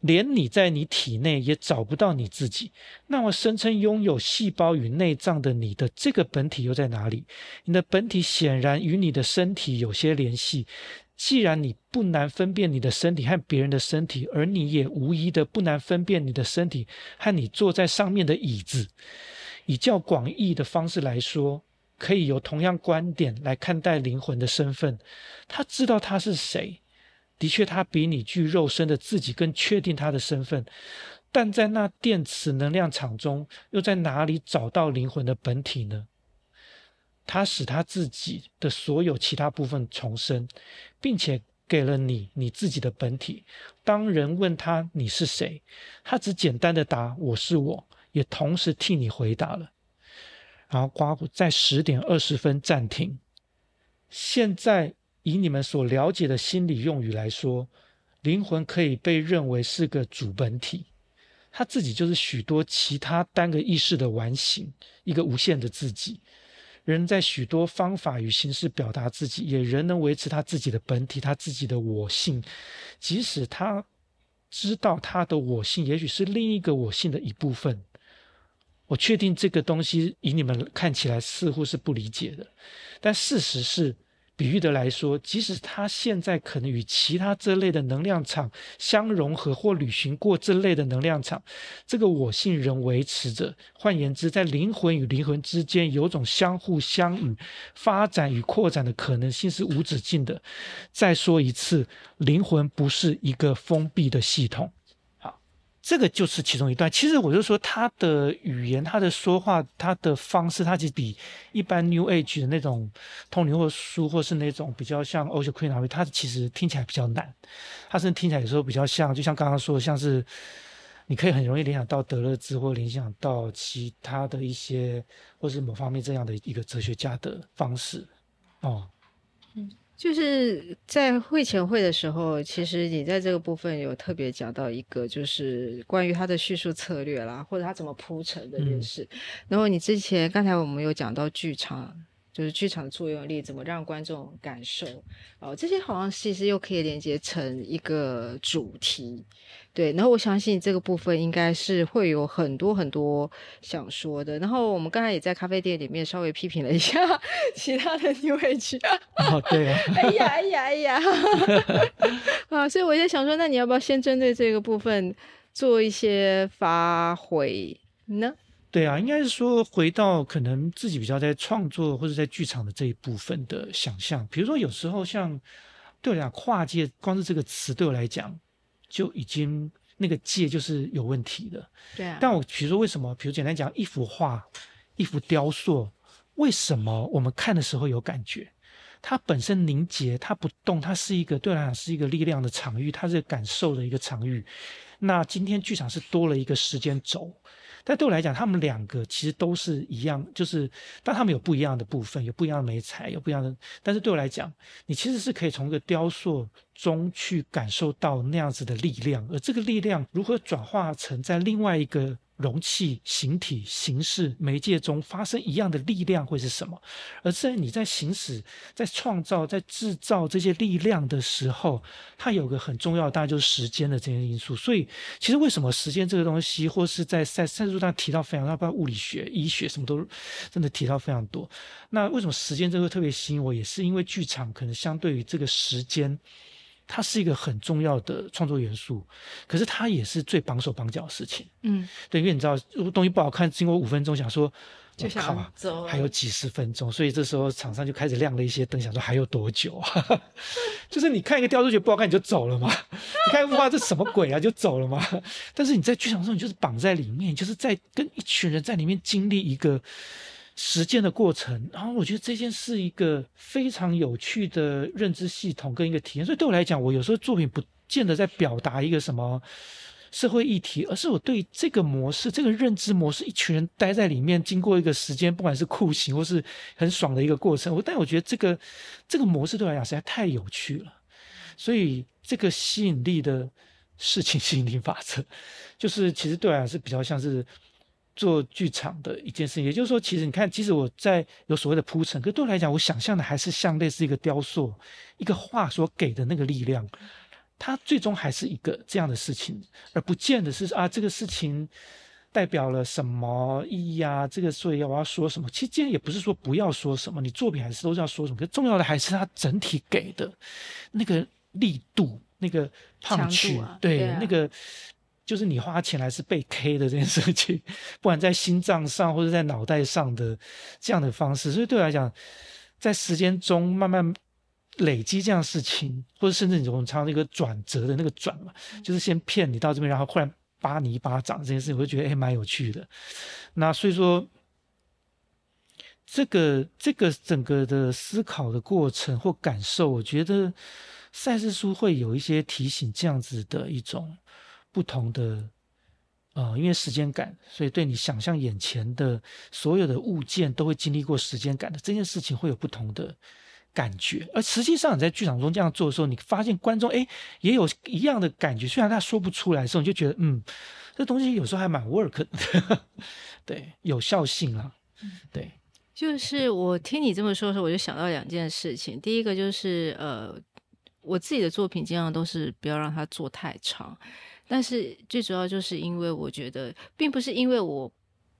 连你在你体内也找不到你自己，那么声称拥有细胞与内脏的你的这个本体又在哪里？你的本体显然与你的身体有些联系。既然你不难分辨你的身体和别人的身体，而你也无疑的不难分辨你的身体和你坐在上面的椅子，以较广义的方式来说，可以由同样观点来看待灵魂的身份。他知道他是谁。的确他比你具肉身的自己更确定他的身份，但在那电磁能量场中，又在哪里找到灵魂的本体呢？他使他自己的所有其他部分重生，并且给了你你自己的本体。当人问他你是谁，他只简单的答我是我，也同时替你回答了。然后刮胡在十点二十分暂停。现在以你们所了解的心理用语来说，灵魂可以被认为是个主本体，他自己就是许多其他单个意识的完形，一个无限的自己。人在许多方法与形式表达自己，也仍能维持他自己的本体，他自己的我性。即使他知道他的我性也许是另一个我性的一部分，我确定这个东西以你们看起来似乎是不理解的，但事实是。比喻的来说，即使他现在可能与其他这类的能量场相融合，或旅行过这类的能量场，这个我性仍维持着。换言之，在灵魂与灵魂之间，有种相互相与、发展与扩展的可能性是无止境的。再说一次，灵魂不是一个封闭的系统。这个就是其中一段。其实我就说，他的语言、他的说话、他的方式，他其实比一般 New Age 的那种通灵或书，或是那种比较像 Osho Queen 那，他其实听起来比较难。他甚至听起来有时候比较像，就像刚刚说，像是你可以很容易联想到德勒兹，或联想到其他的一些，或是某方面这样的一个哲学家的方式。哦，就是在会前会的时候，其实你在这个部分有特别讲到一个，就是关于他的叙述策略啦，或者他怎么铺陈的件事。然后你之前刚才我们有讲到剧场。就是剧场的作用力怎么让观众感受哦，这些好像其实又可以连接成一个主题，对。然后我相信这个部分应该是会有很多很多想说的。然后我们刚才也在咖啡店里面稍微批评了一下 其他的女位剧 哦，对啊，哎呀哎呀哎呀，啊，所以我在想说，那你要不要先针对这个部分做一些发挥呢？对啊，应该是说回到可能自己比较在创作或者在剧场的这一部分的想象。比如说有时候像对我来讲，跨界光是这个词对我来讲就已经那个界就是有问题的。对啊。但我比如说为什么？比如简单讲，一幅画、一幅雕塑，为什么我们看的时候有感觉？它本身凝结，它不动，它是一个对我来讲是一个力量的场域，它是感受的一个场域。那今天剧场是多了一个时间轴。但对我来讲，他们两个其实都是一样，就是但他们有不一样的部分，有不一样的美彩，有不一样的。但是对我来讲，你其实是可以从一个雕塑中去感受到那样子的力量，而这个力量如何转化成在另外一个。容器、形体、形式、媒介中发生一样的力量会是什么？而在你在行使、在创造、在制造这些力量的时候，它有个很重要的，当然就是时间的这些因素。所以，其实为什么时间这个东西，或是在赛赛书上提到非常，要不要物理学、医学什么都真的提到非常多。那为什么时间这个特别吸引我？也是因为剧场可能相对于这个时间。它是一个很重要的创作元素，可是它也是最绑手绑脚的事情。嗯，对，因为你知道，如果东西不好看，经过五分钟，想说，就想走，还有几十分钟，所以这时候场上就开始亮了一些灯，想说还有多久啊？就是你看一个雕塑觉得不好看，你就走了嘛？你看哇，这什么鬼啊，就走了嘛？但是你在剧场中，你就是绑在里面，就是在跟一群人在里面经历一个。实践的过程，然后我觉得这件是一个非常有趣的认知系统跟一个体验，所以对我来讲，我有时候作品不见得在表达一个什么社会议题，而是我对这个模式、这个认知模式，一群人待在里面，经过一个时间，不管是酷刑或是很爽的一个过程，我但我觉得这个这个模式对我来讲实在太有趣了，所以这个吸引力的事情 吸引力法则，就是其实对我来讲是比较像是。做剧场的一件事情，也就是说，其实你看，即使我在有所谓的铺陈，可对我来讲，我想象的还是像类似一个雕塑、一个画所给的那个力量，它最终还是一个这样的事情，而不见得是啊，这个事情代表了什么意义啊？这个所以我要说什么？其实今天也不是说不要说什么，你作品还是都是要说什么，可重要的还是它整体给的那个力度、那个胖曲，对那个。就是你花钱来是被 K 的这件事情，不管在心脏上或者在脑袋上的这样的方式，所以对我来讲，在时间中慢慢累积这样事情，或者甚至你从唱那个转折的那个转嘛，就是先骗你到这边，然后忽然扒你一巴掌这件事情，我就觉得哎蛮有趣的。那所以说，这个这个整个的思考的过程或感受，我觉得赛事书会有一些提醒这样子的一种不同的。呃，因为时间感，所以对你想象眼前的所有的物件都会经历过时间感的这件事情会有不同的感觉。而实际上你在剧场中这样做的时候，你发现观众哎也有一样的感觉，虽然他说不出来的时候，你就觉得嗯，这东西有时候还蛮 work 的，对，有效性啊，对。就是我听你这么说的时候，我就想到两件事情。第一个就是呃，我自己的作品尽量都是不要让它做太长。但是最主要就是因为我觉得，并不是因为我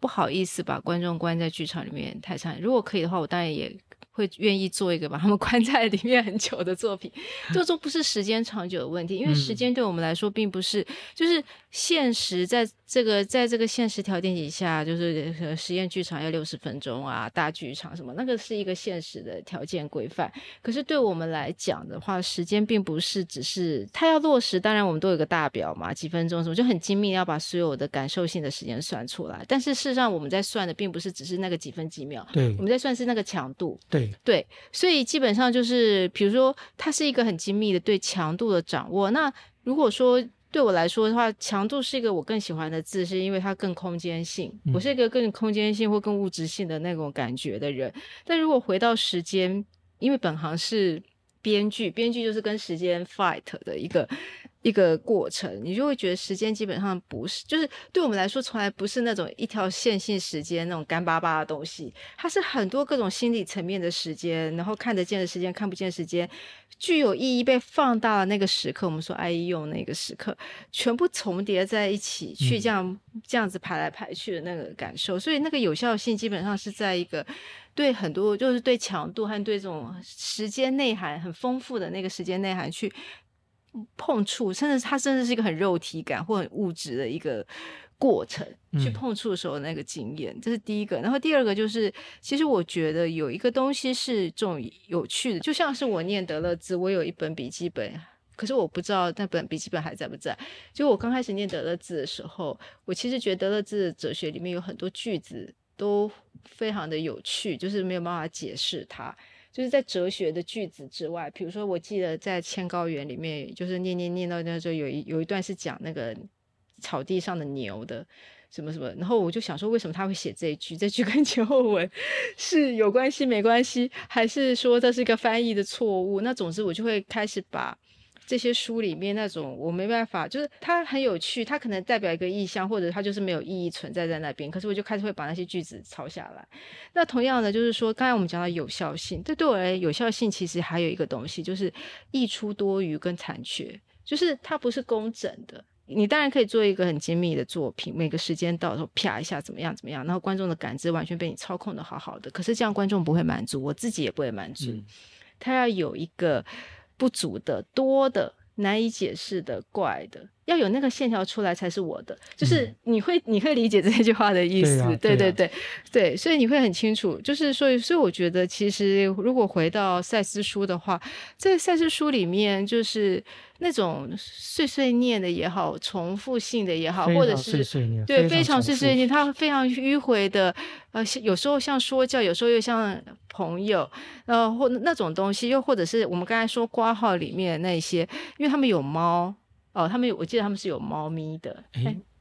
不好意思把观众关在剧场里面太惨。如果可以的话，我当然也。会愿意做一个把他们 关在里面很久的作品，这都不是时间长久的问题，因为时间对我们来说并不是，就是现实在这个在这个现实条件底下，就是实验剧场要六十分钟啊，大剧场什么，那个是一个现实的条件规范。可是对我们来讲的话，时间并不是只是它要落实，当然我们都有个大表嘛，几分钟什么就很精密，要把所有的感受性的时间算出来。但是事实上我们在算的并不是只是那个几分几秒，对，我们在算是那个强度，对。对，所以基本上就是，比如说，它是一个很精密的对强度的掌握。那如果说对我来说的话，强度是一个我更喜欢的字，是因为它更空间性。我是一个更空间性或更物质性的那种感觉的人。但如果回到时间，因为本行是编剧，编剧就是跟时间 fight 的一个。一个过程，你就会觉得时间基本上不是，就是对我们来说，从来不是那种一条线性时间那种干巴巴的东西，它是很多各种心理层面的时间，然后看得见的时间，看不见时间，具有意义被放大的那个时刻，我们说爱用那个时刻，全部重叠在一起，去这样这样子排来排去的那个感受，所以那个有效性基本上是在一个对很多就是对强度和对这种时间内涵很丰富的那个时间内涵去。碰触，甚至它甚至是一个很肉体感或很物质的一个过程，去碰触的时候那个经验，这是第一个。然后第二个就是，其实我觉得有一个东西是这种有趣的，就像是我念德勒兹，我有一本笔记本，可是我不知道那本笔记本还在不在。就我刚开始念德勒兹的时候，我其实觉得德勒兹的哲学里面有很多句子都非常的有趣，就是没有办法解释它。就是在哲学的句子之外，比如说，我记得在《千高原》里面，就是念念念到那时候，有一有一段是讲那个草地上的牛的什么什么，然后我就想说，为什么他会写这一句？这句跟前后文 是有关系没关系，还是说这是一个翻译的错误？那总之，我就会开始把。这些书里面那种我没办法，就是它很有趣，它可能代表一个意象，或者它就是没有意义存在在那边。可是我就开始会把那些句子抄下来。那同样的就是说，刚才我们讲到有效性，这对我而言有效性其实还有一个东西，就是溢出多余跟残缺，就是它不是工整的。你当然可以做一个很精密的作品，每个时间到时候啪一下怎么样怎么样，然后观众的感知完全被你操控的好好的。可是这样观众不会满足，我自己也不会满足。他要有一个。不足的、多的、难以解释的、怪的，要有那个线条出来才是我的。就是你会，你会理解这句话的意思，对对对对，所以你会很清楚。就是所以，所以我觉得，其实如果回到赛斯书的话，在赛斯书里面，就是。那种碎碎念的也好，重复性的也好，或者是碎碎念对非常碎碎念，他非常迂回的，呃，有时候像说教，有时候又像朋友，呃，或那种东西，又或者是我们刚才说挂号里面那些，因为他们有猫哦，他们有，我记得他们是有猫咪的。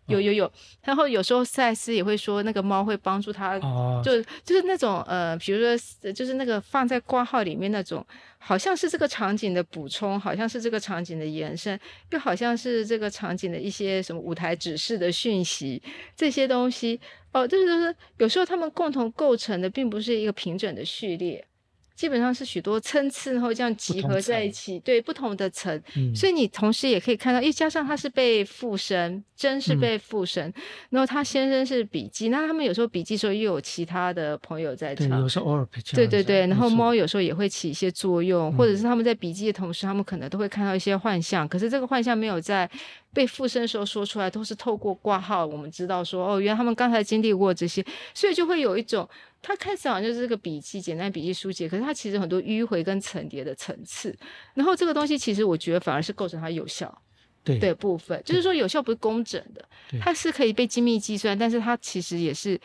有有有，然后有时候赛斯也会说，那个猫会帮助他，就就是那种呃，比如说就是那个放在挂号里面那种，好像是这个场景的补充，好像是这个场景的延伸，又好像是这个场景的一些什么舞台指示的讯息，这些东西哦，就是是有时候他们共同构成的并不是一个平整的序列。基本上是许多参差，然后这样集合在一起，对不同的层，所以你同时也可以看到，因为加上他是被附身，真是被附身，然后他先生是笔记，那他们有时候笔记时候又有其他的朋友在场，有时候偶尔对对对，然后猫有时候也会起一些作用，或者是他们在笔记的同时，他们可能都会看到一些幻象，可是这个幻象没有在被附身的时候说出来，都是透过挂号，我们知道说哦，原来他们刚才经历过这些，所以就会有一种。它看似好像就是个笔记，简单笔记书籍，可是它其实很多迂回跟层叠的层次。然后这个东西其实我觉得反而是构成它有效对的部分，就是说有效不是工整的，它是可以被精密计算，但是它其实也是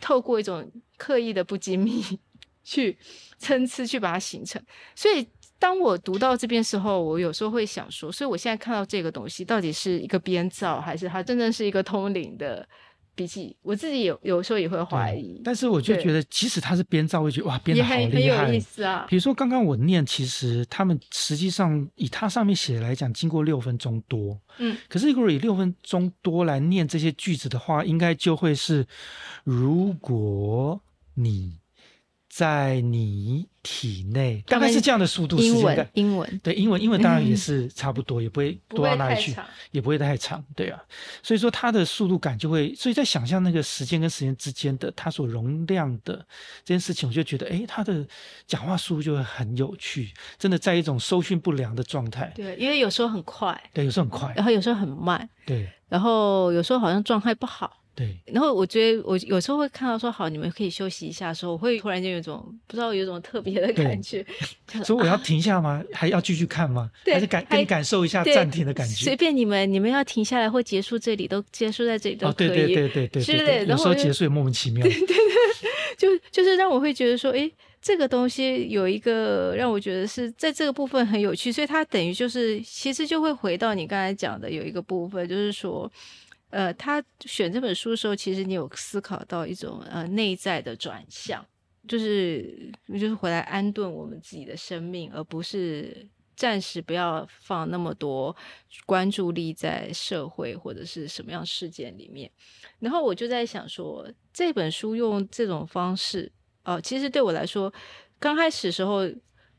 透过一种刻意的不精密去参差去把它形成。所以当我读到这边时候，我有时候会想说，所以我现在看到这个东西到底是一个编造，还是它真正是一个通灵的？笔记，我自己有有时候也会怀疑，但是我就觉得，即使他是编造，我觉得哇，编的好厉害，有意思啊。比如说刚刚我念，其实他们实际上以他上面写来讲，经过六分钟多，嗯，可是如果以六分钟多来念这些句子的话，应该就会是，如果你。在你体内大概是这样的速度，英文英文。对英文英文当然也是差不多，也不会多到哪里去，也不会太长，对啊，所以说它的速度感就会，所以在想象那个时间跟时间之间的它所容量的这件事情，我就觉得哎，他的讲话速度就会很有趣，真的在一种收讯不良的状态。对，因为有时候很快，对，有时候很快，然后有时候很慢，对，然后有时候好像状态不好。对，然后我觉得我有时候会看到说好，你们可以休息一下的时候，我会突然间有种不知道有种特别的感觉。所以我要停下吗？还要继续看吗？还是感跟你感受一下暂停的感觉？随便你们，你们要停下来或结束这里都结束在这里都可以。对对对对对，是的。有时候结束也莫名其妙。对对对，就就是让我会觉得说，哎，这个东西有一个让我觉得是在这个部分很有趣，所以它等于就是其实就会回到你刚才讲的有一个部分，就是说。呃，他选这本书的时候，其实你有思考到一种呃内在的转向，就是就是回来安顿我们自己的生命，而不是暂时不要放那么多关注力在社会或者是什么样事件里面。然后我就在想说，这本书用这种方式，哦，其实对我来说，刚开始时候，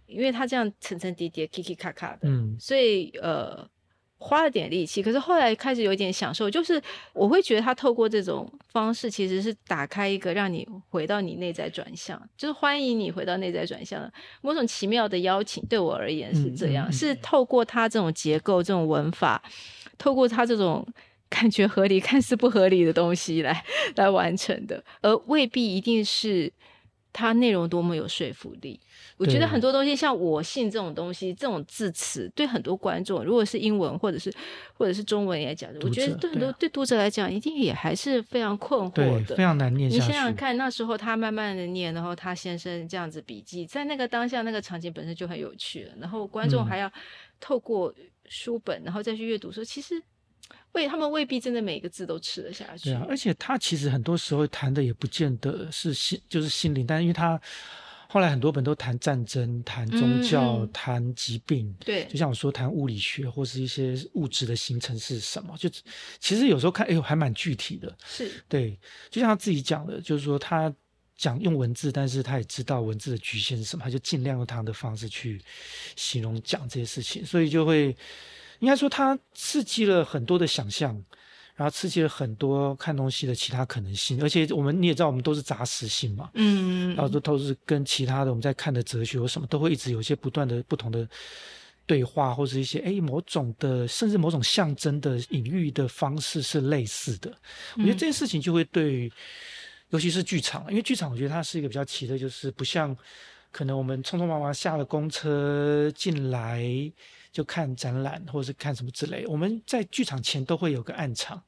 因为他这样层层叠叠、k 咔咔的，嗯，所以呃。花了点力气，可是后来开始有点享受，就是我会觉得他透过这种方式，其实是打开一个让你回到你内在转向，就是欢迎你回到内在转向的某种奇妙的邀请。对我而言是这样，是透过他这种结构、这种文法，透过他这种感觉合理、看似不合理的东西来来完成的，而未必一定是它内容多么有说服力。我觉得很多东西，像我信这种东西，这种字词，对很多观众，如果是英文或者是或者是中文来讲，我觉得对很多对读者来讲，一定也还是非常困惑的，非常难念。你想想看，那时候他慢慢的念，然后他先生这样子笔记，在那个当下，那个场景本身就很有趣了。然后观众还要透过书本，然后再去阅读，说其实未他们未必真的每个字都吃得下去。对啊，而且他其实很多时候谈的也不见得是心，就是心灵，但是因为他。后来很多本都谈战争、谈宗教、谈疾病，对，就像我说谈物理学或是一些物质的形成是什么，就其实有时候看，哎呦，还蛮具体的。是对，就像他自己讲的，就是说他讲用文字，但是他也知道文字的局限是什么，他就尽量用他的方式去形容讲这些事情，所以就会应该说它刺激了很多的想象。然后刺激了很多看东西的其他可能性，而且我们你也知道，我们都是杂食性嘛，嗯，然后都都是跟其他的我们在看的哲学或什么，都会一直有一些不断的不同的对话，或者一些哎某种的，甚至某种象征的隐喻的方式是类似的。我觉得这件事情就会对，尤其是剧场，因为剧场我觉得它是一个比较奇的，就是不像可能我们匆匆忙忙下了公车进来。就看展览或者是看什么之类，我们在剧场前都会有个暗场，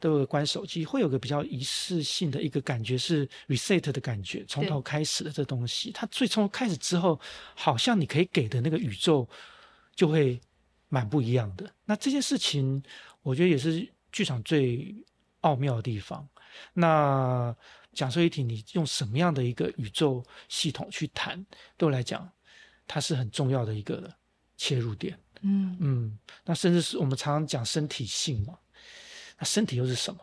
都有关手机，会有个比较仪式性的一个感觉，是 reset 的感觉，从头开始的这东西。它最从开始之后，好像你可以给的那个宇宙就会蛮不一样的。那这件事情，我觉得也是剧场最奥妙的地方。那讲说一题，你用什么样的一个宇宙系统去谈，对我来讲，它是很重要的一个切入点。嗯嗯，那甚至是我们常常讲身体性嘛，那身体又是什么？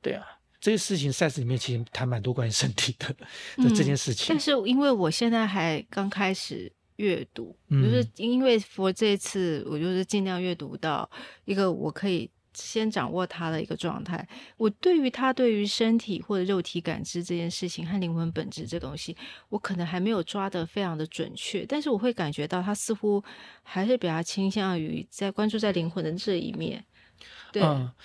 对啊，这些事情赛事里面其实谈蛮多关于身体的 的这件事情。但是因为我现在还刚开始阅读，就是因为佛这次我就是尽量阅读到一个我可以。先掌握他的一个状态。我对于他对于身体或者肉体感知这件事情和灵魂本质这东西，我可能还没有抓得非常的准确。但是我会感觉到他似乎还是比较倾向于在关注在灵魂的这一面，对，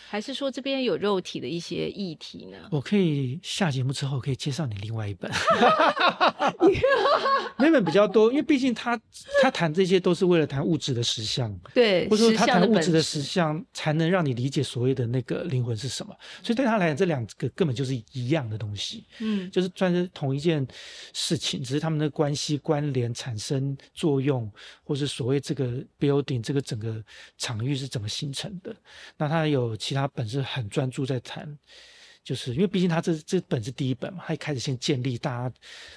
还是说这边有肉体的一些议题呢？我可以下节目之后可以介绍你另外一本，那本比较多，因为毕竟他他谈这些都是为了谈物质的实相，对，或者说他谈物质的实相才能让你理解所谓的那个灵魂是什么。所以对他来讲，这两个根本就是一样的东西，嗯，就是算是同一件事情，只是他们的关系关联产生作用，或是所谓这个 building 这个整个场域是怎么形成的，那他。有其他本是很专注在谈，就是因为毕竟他这这本是第一本嘛，他一开始先建立大家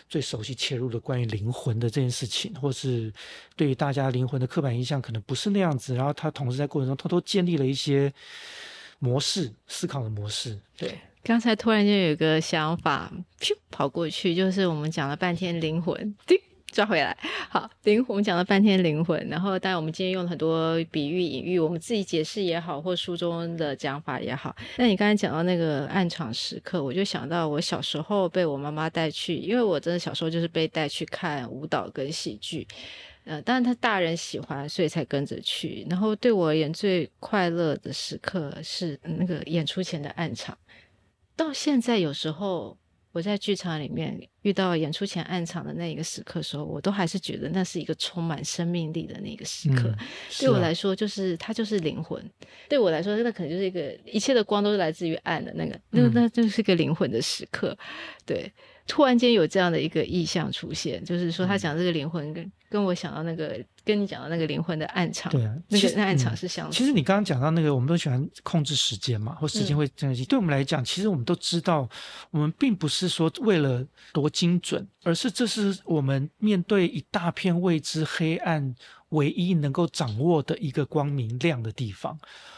最熟悉切入的关于灵魂的这件事情，或是对于大家灵魂的刻板印象可能不是那样子，然后他同时在过程中偷偷建立了一些模式思考的模式。对，刚才突然间有一个想法，跑过去，就是我们讲了半天灵魂，叮。抓回来，好灵，我们讲了半天灵魂，然后当然我们今天用了很多比喻隐喻，我们自己解释也好，或书中的讲法也好。那你刚才讲到那个暗场时刻，我就想到我小时候被我妈妈带去，因为我真的小时候就是被带去看舞蹈跟喜剧，呃，当然他大人喜欢，所以才跟着去。然后对我而言，最快乐的时刻是那个演出前的暗场，到现在有时候。我在剧场里面遇到演出前暗场的那一个时刻时候，我都还是觉得那是一个充满生命力的那个时刻。对我来说，就是它就是灵魂。对我来说，那可能就是一个一切的光都是来自于暗的那个，那那就是一个灵魂的时刻。对，突然间有这样的一个意象出现，就是说他讲这个灵魂跟。跟我想到那个，跟你讲的那个灵魂的暗场，对啊，那个那暗场是相。其实你刚刚讲到那个，我们都喜欢控制时间嘛，或时间会珍惜对我们来讲，其实我们都知道，我们并不是说为了多精准，而是这是我们面对一大片未知黑暗。唯一能够掌握的一个光明亮的地方，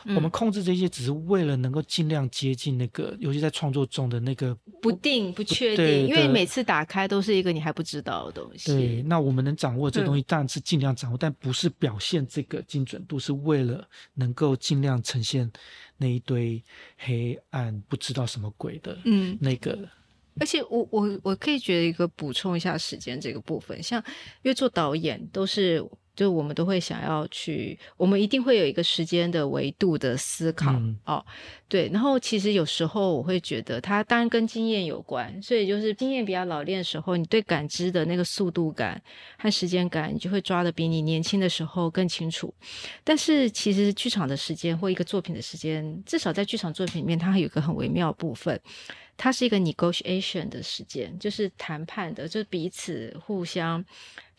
我们控制这些只是为了能够尽量接近那个，尤其在创作中的那个不定、不确定，因为每次打开都是一个你还不知道的东西。对，那我们能掌握这东西，当然是尽量掌握，但不是表现这个精准度，是为了能够尽量呈现那一堆黑暗、不知道什么鬼的，嗯，那个。而且我我我可以觉得一个补充一下时间这个部分，像因为做导演都是。就我们都会想要去，我们一定会有一个时间的维度的思考哦，对。然后其实有时候我会觉得，它当然跟经验有关，所以就是经验比较老练的时候，你对感知的那个速度感和时间感，你就会抓的比你年轻的时候更清楚。但是其实剧场的时间或一个作品的时间，至少在剧场作品里面，它还有一个很微妙的部分，它是一个 negotiation 的时间，就是谈判的，就是彼此互相。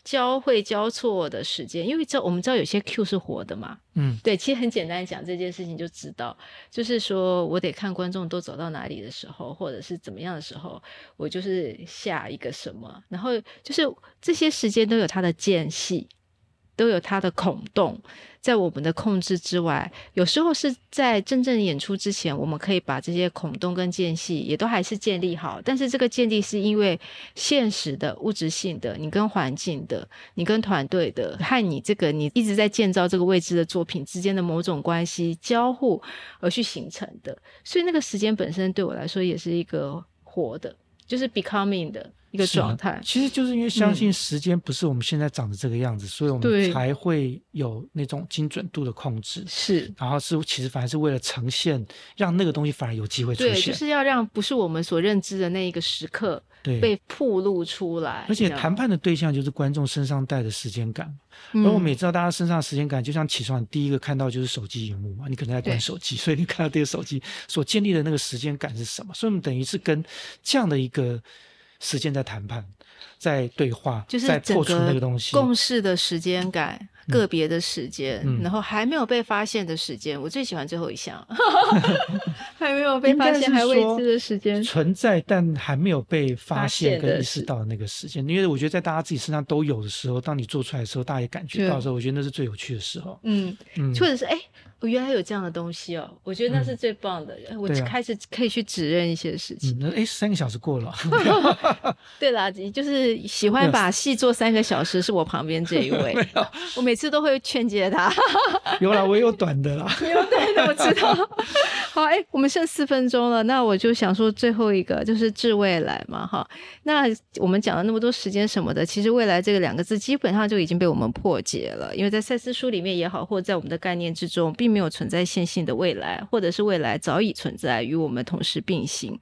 交汇交错的时间，因为知道我们知道有些 Q 是活的嘛，嗯，对，其实很简单讲这件事情就知道，就是说我得看观众都走到哪里的时候，或者是怎么样的时候，我就是下一个什么，然后就是这些时间都有它的间隙。都有它的孔洞，在我们的控制之外。有时候是在真正演出之前，我们可以把这些孔洞跟间隙也都还是建立好。但是这个建立是因为现实的物质性的，你跟环境的，你跟团队的，和你这个你一直在建造这个未知的作品之间的某种关系交互而去形成的。所以那个时间本身对我来说也是一个活的，就是 becoming 的。一个状态，其实就是因为相信时间不是我们现在长的这个样子，所以我们才会有那种精准度的控制。是，然后是其实反而是为了呈现，让那个东西反而有机会出现。对，就是要让不是我们所认知的那一个时刻被曝露出来。而且谈判的对象就是观众身上带的时间感，而我们也知道大家身上时间感，就像起床第一个看到就是手机荧幕嘛，你可能在关手机，所以你看到这个手机所建立的那个时间感是什么？所以我们等于是跟这样的一个。时间在谈判，在对话，就是在破除那个东西。共识的时间感，个别的时间，然后还没有被发现的时间，我最喜欢最后一项，还没有被发现还未知的时间存在，但还没有被发现跟意识到的那个时间。因为我觉得在大家自己身上都有的时候，当你做出来的时候，大家也感觉到的时候，我觉得那是最有趣的时候。嗯嗯，或者是哎。我原来有这样的东西哦，我觉得那是最棒的。我开始可以去指认一些事情。哎，三个小时过了。对啦，就是喜欢把戏做三个小时，是我旁边这一位。我每次都会劝诫他。有啦，我有短的啦。有短的，我知道。好，哎，我们剩四分钟了，那我就想说最后一个就是致未来嘛，哈。那我们讲了那么多时间什么的，其实未来这个两个字基本上就已经被我们破解了，因为在赛斯书里面也好，或者在我们的概念之中，并没有存在线性的未来，或者是未来早已存在与我们同时并行。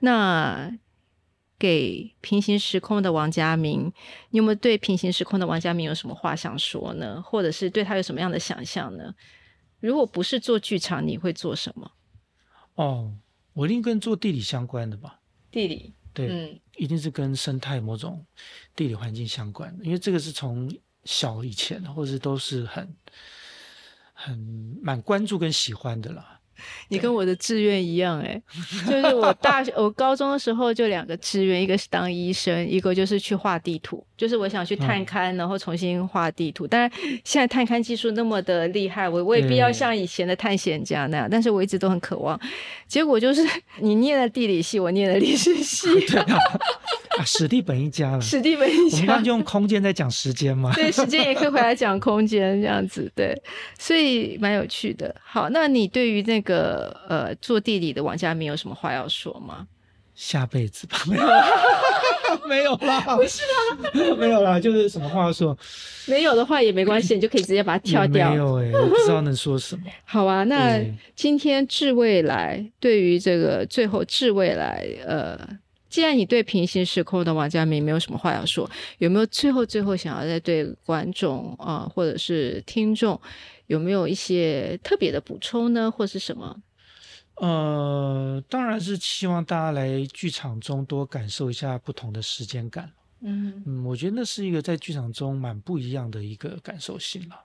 那给平行时空的王家明，你有没有对平行时空的王家明有什么话想说呢？或者是对他有什么样的想象呢？如果不是做剧场，你会做什么？哦，我一定跟做地理相关的吧。地理，对，嗯，一定是跟生态某种地理环境相关的，因为这个是从小以前或者都是很很蛮关注跟喜欢的了。你跟我的志愿一样哎，就是我大学、我高中的时候就两个志愿，一个是当医生，一个就是去画地图，就是我想去探勘，然后重新画地图。当然，现在探勘技术那么的厉害，我未必要像以前的探险家那样，但是我一直都很渴望。结果就是 你念了地理系，我念了历史系。啊，史蒂本一家了。史蒂本一家。我们刚刚用空间在讲时间嘛？对，时间也可以回来讲空间这样子。对，所以蛮有趣的。好，那你对于那个呃做地理的王家明有什么话要说吗？下辈子吧，没有，没有啦，不是啦，没有啦，就是什么话要说？没有的话也没关系，你就可以直接把它跳掉。没有哎，我不知道能说什么。好啊，那今天致未来对于这个最后致未来呃。既然你对平行时空的王家明没有什么话要说，有没有最后最后想要再对观众啊，或者是听众，有没有一些特别的补充呢，或是什么？呃，当然是希望大家来剧场中多感受一下不同的时间感。嗯嗯，我觉得那是一个在剧场中蛮不一样的一个感受性了。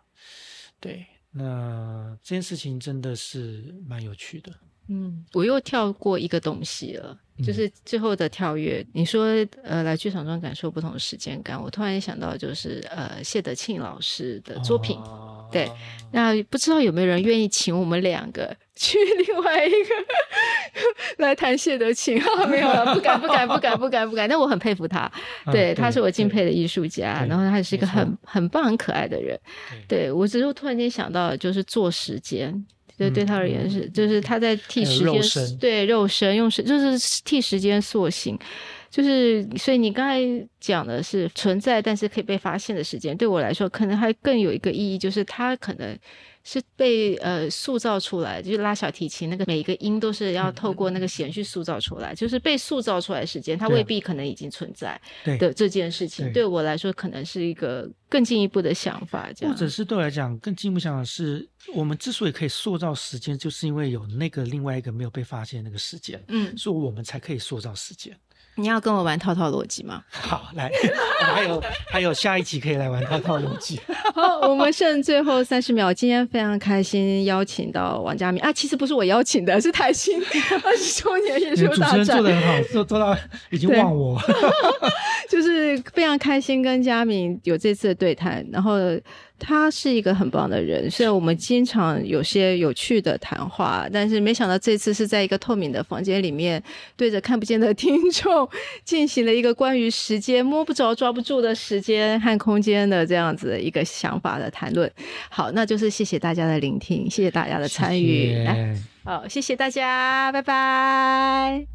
对，那这件事情真的是蛮有趣的。嗯，我又跳过一个东西了。就是最后的跳跃，你说呃来剧场中感受不同的时间感，我突然想到就是呃谢德庆老师的作品，对，那不知道有没有人愿意请我们两个去另外一个 来谈谢德庆？没有了，不敢不敢不敢不敢不敢。但我很佩服他，对，他是我敬佩的艺术家，然后他也是一个很很棒很可爱的人，对我只是突然间想到就是做时间。对，对他而言是，就是他在替时间，对肉身用时，就是替时间塑形，就是所以你刚才讲的是存在，但是可以被发现的时间，对我来说可能还更有一个意义，就是它可能。是被呃塑造出来，就是拉小提琴那个每一个音都是要透过那个弦去塑造出来，就是被塑造出来的时间，它未必可能已经存在的这件事情，对我来说可能是一个更进一步的想法，这样，或者是对我来讲更进一步想法是，我们之所以可以塑造时间，就是因为有那个另外一个没有被发现那个时间，嗯，所以我们才可以塑造时间。你要跟我玩套套逻辑吗？好，来，还有还有下一集可以来玩套套逻辑。好，我们剩最后三十秒，今天非常开心邀请到王佳明啊，其实不是我邀请的，是台新 二十周年演出大展。主持人做的很好，做做到已经忘我。就是非常开心跟佳明有这次的对谈，然后。他是一个很棒的人，虽然我们经常有些有趣的谈话，但是没想到这次是在一个透明的房间里面，对着看不见的听众，进行了一个关于时间摸不着、抓不住的时间和空间的这样子一个想法的谈论。好，那就是谢谢大家的聆听，谢谢大家的参与，来，好，谢谢大家，拜拜。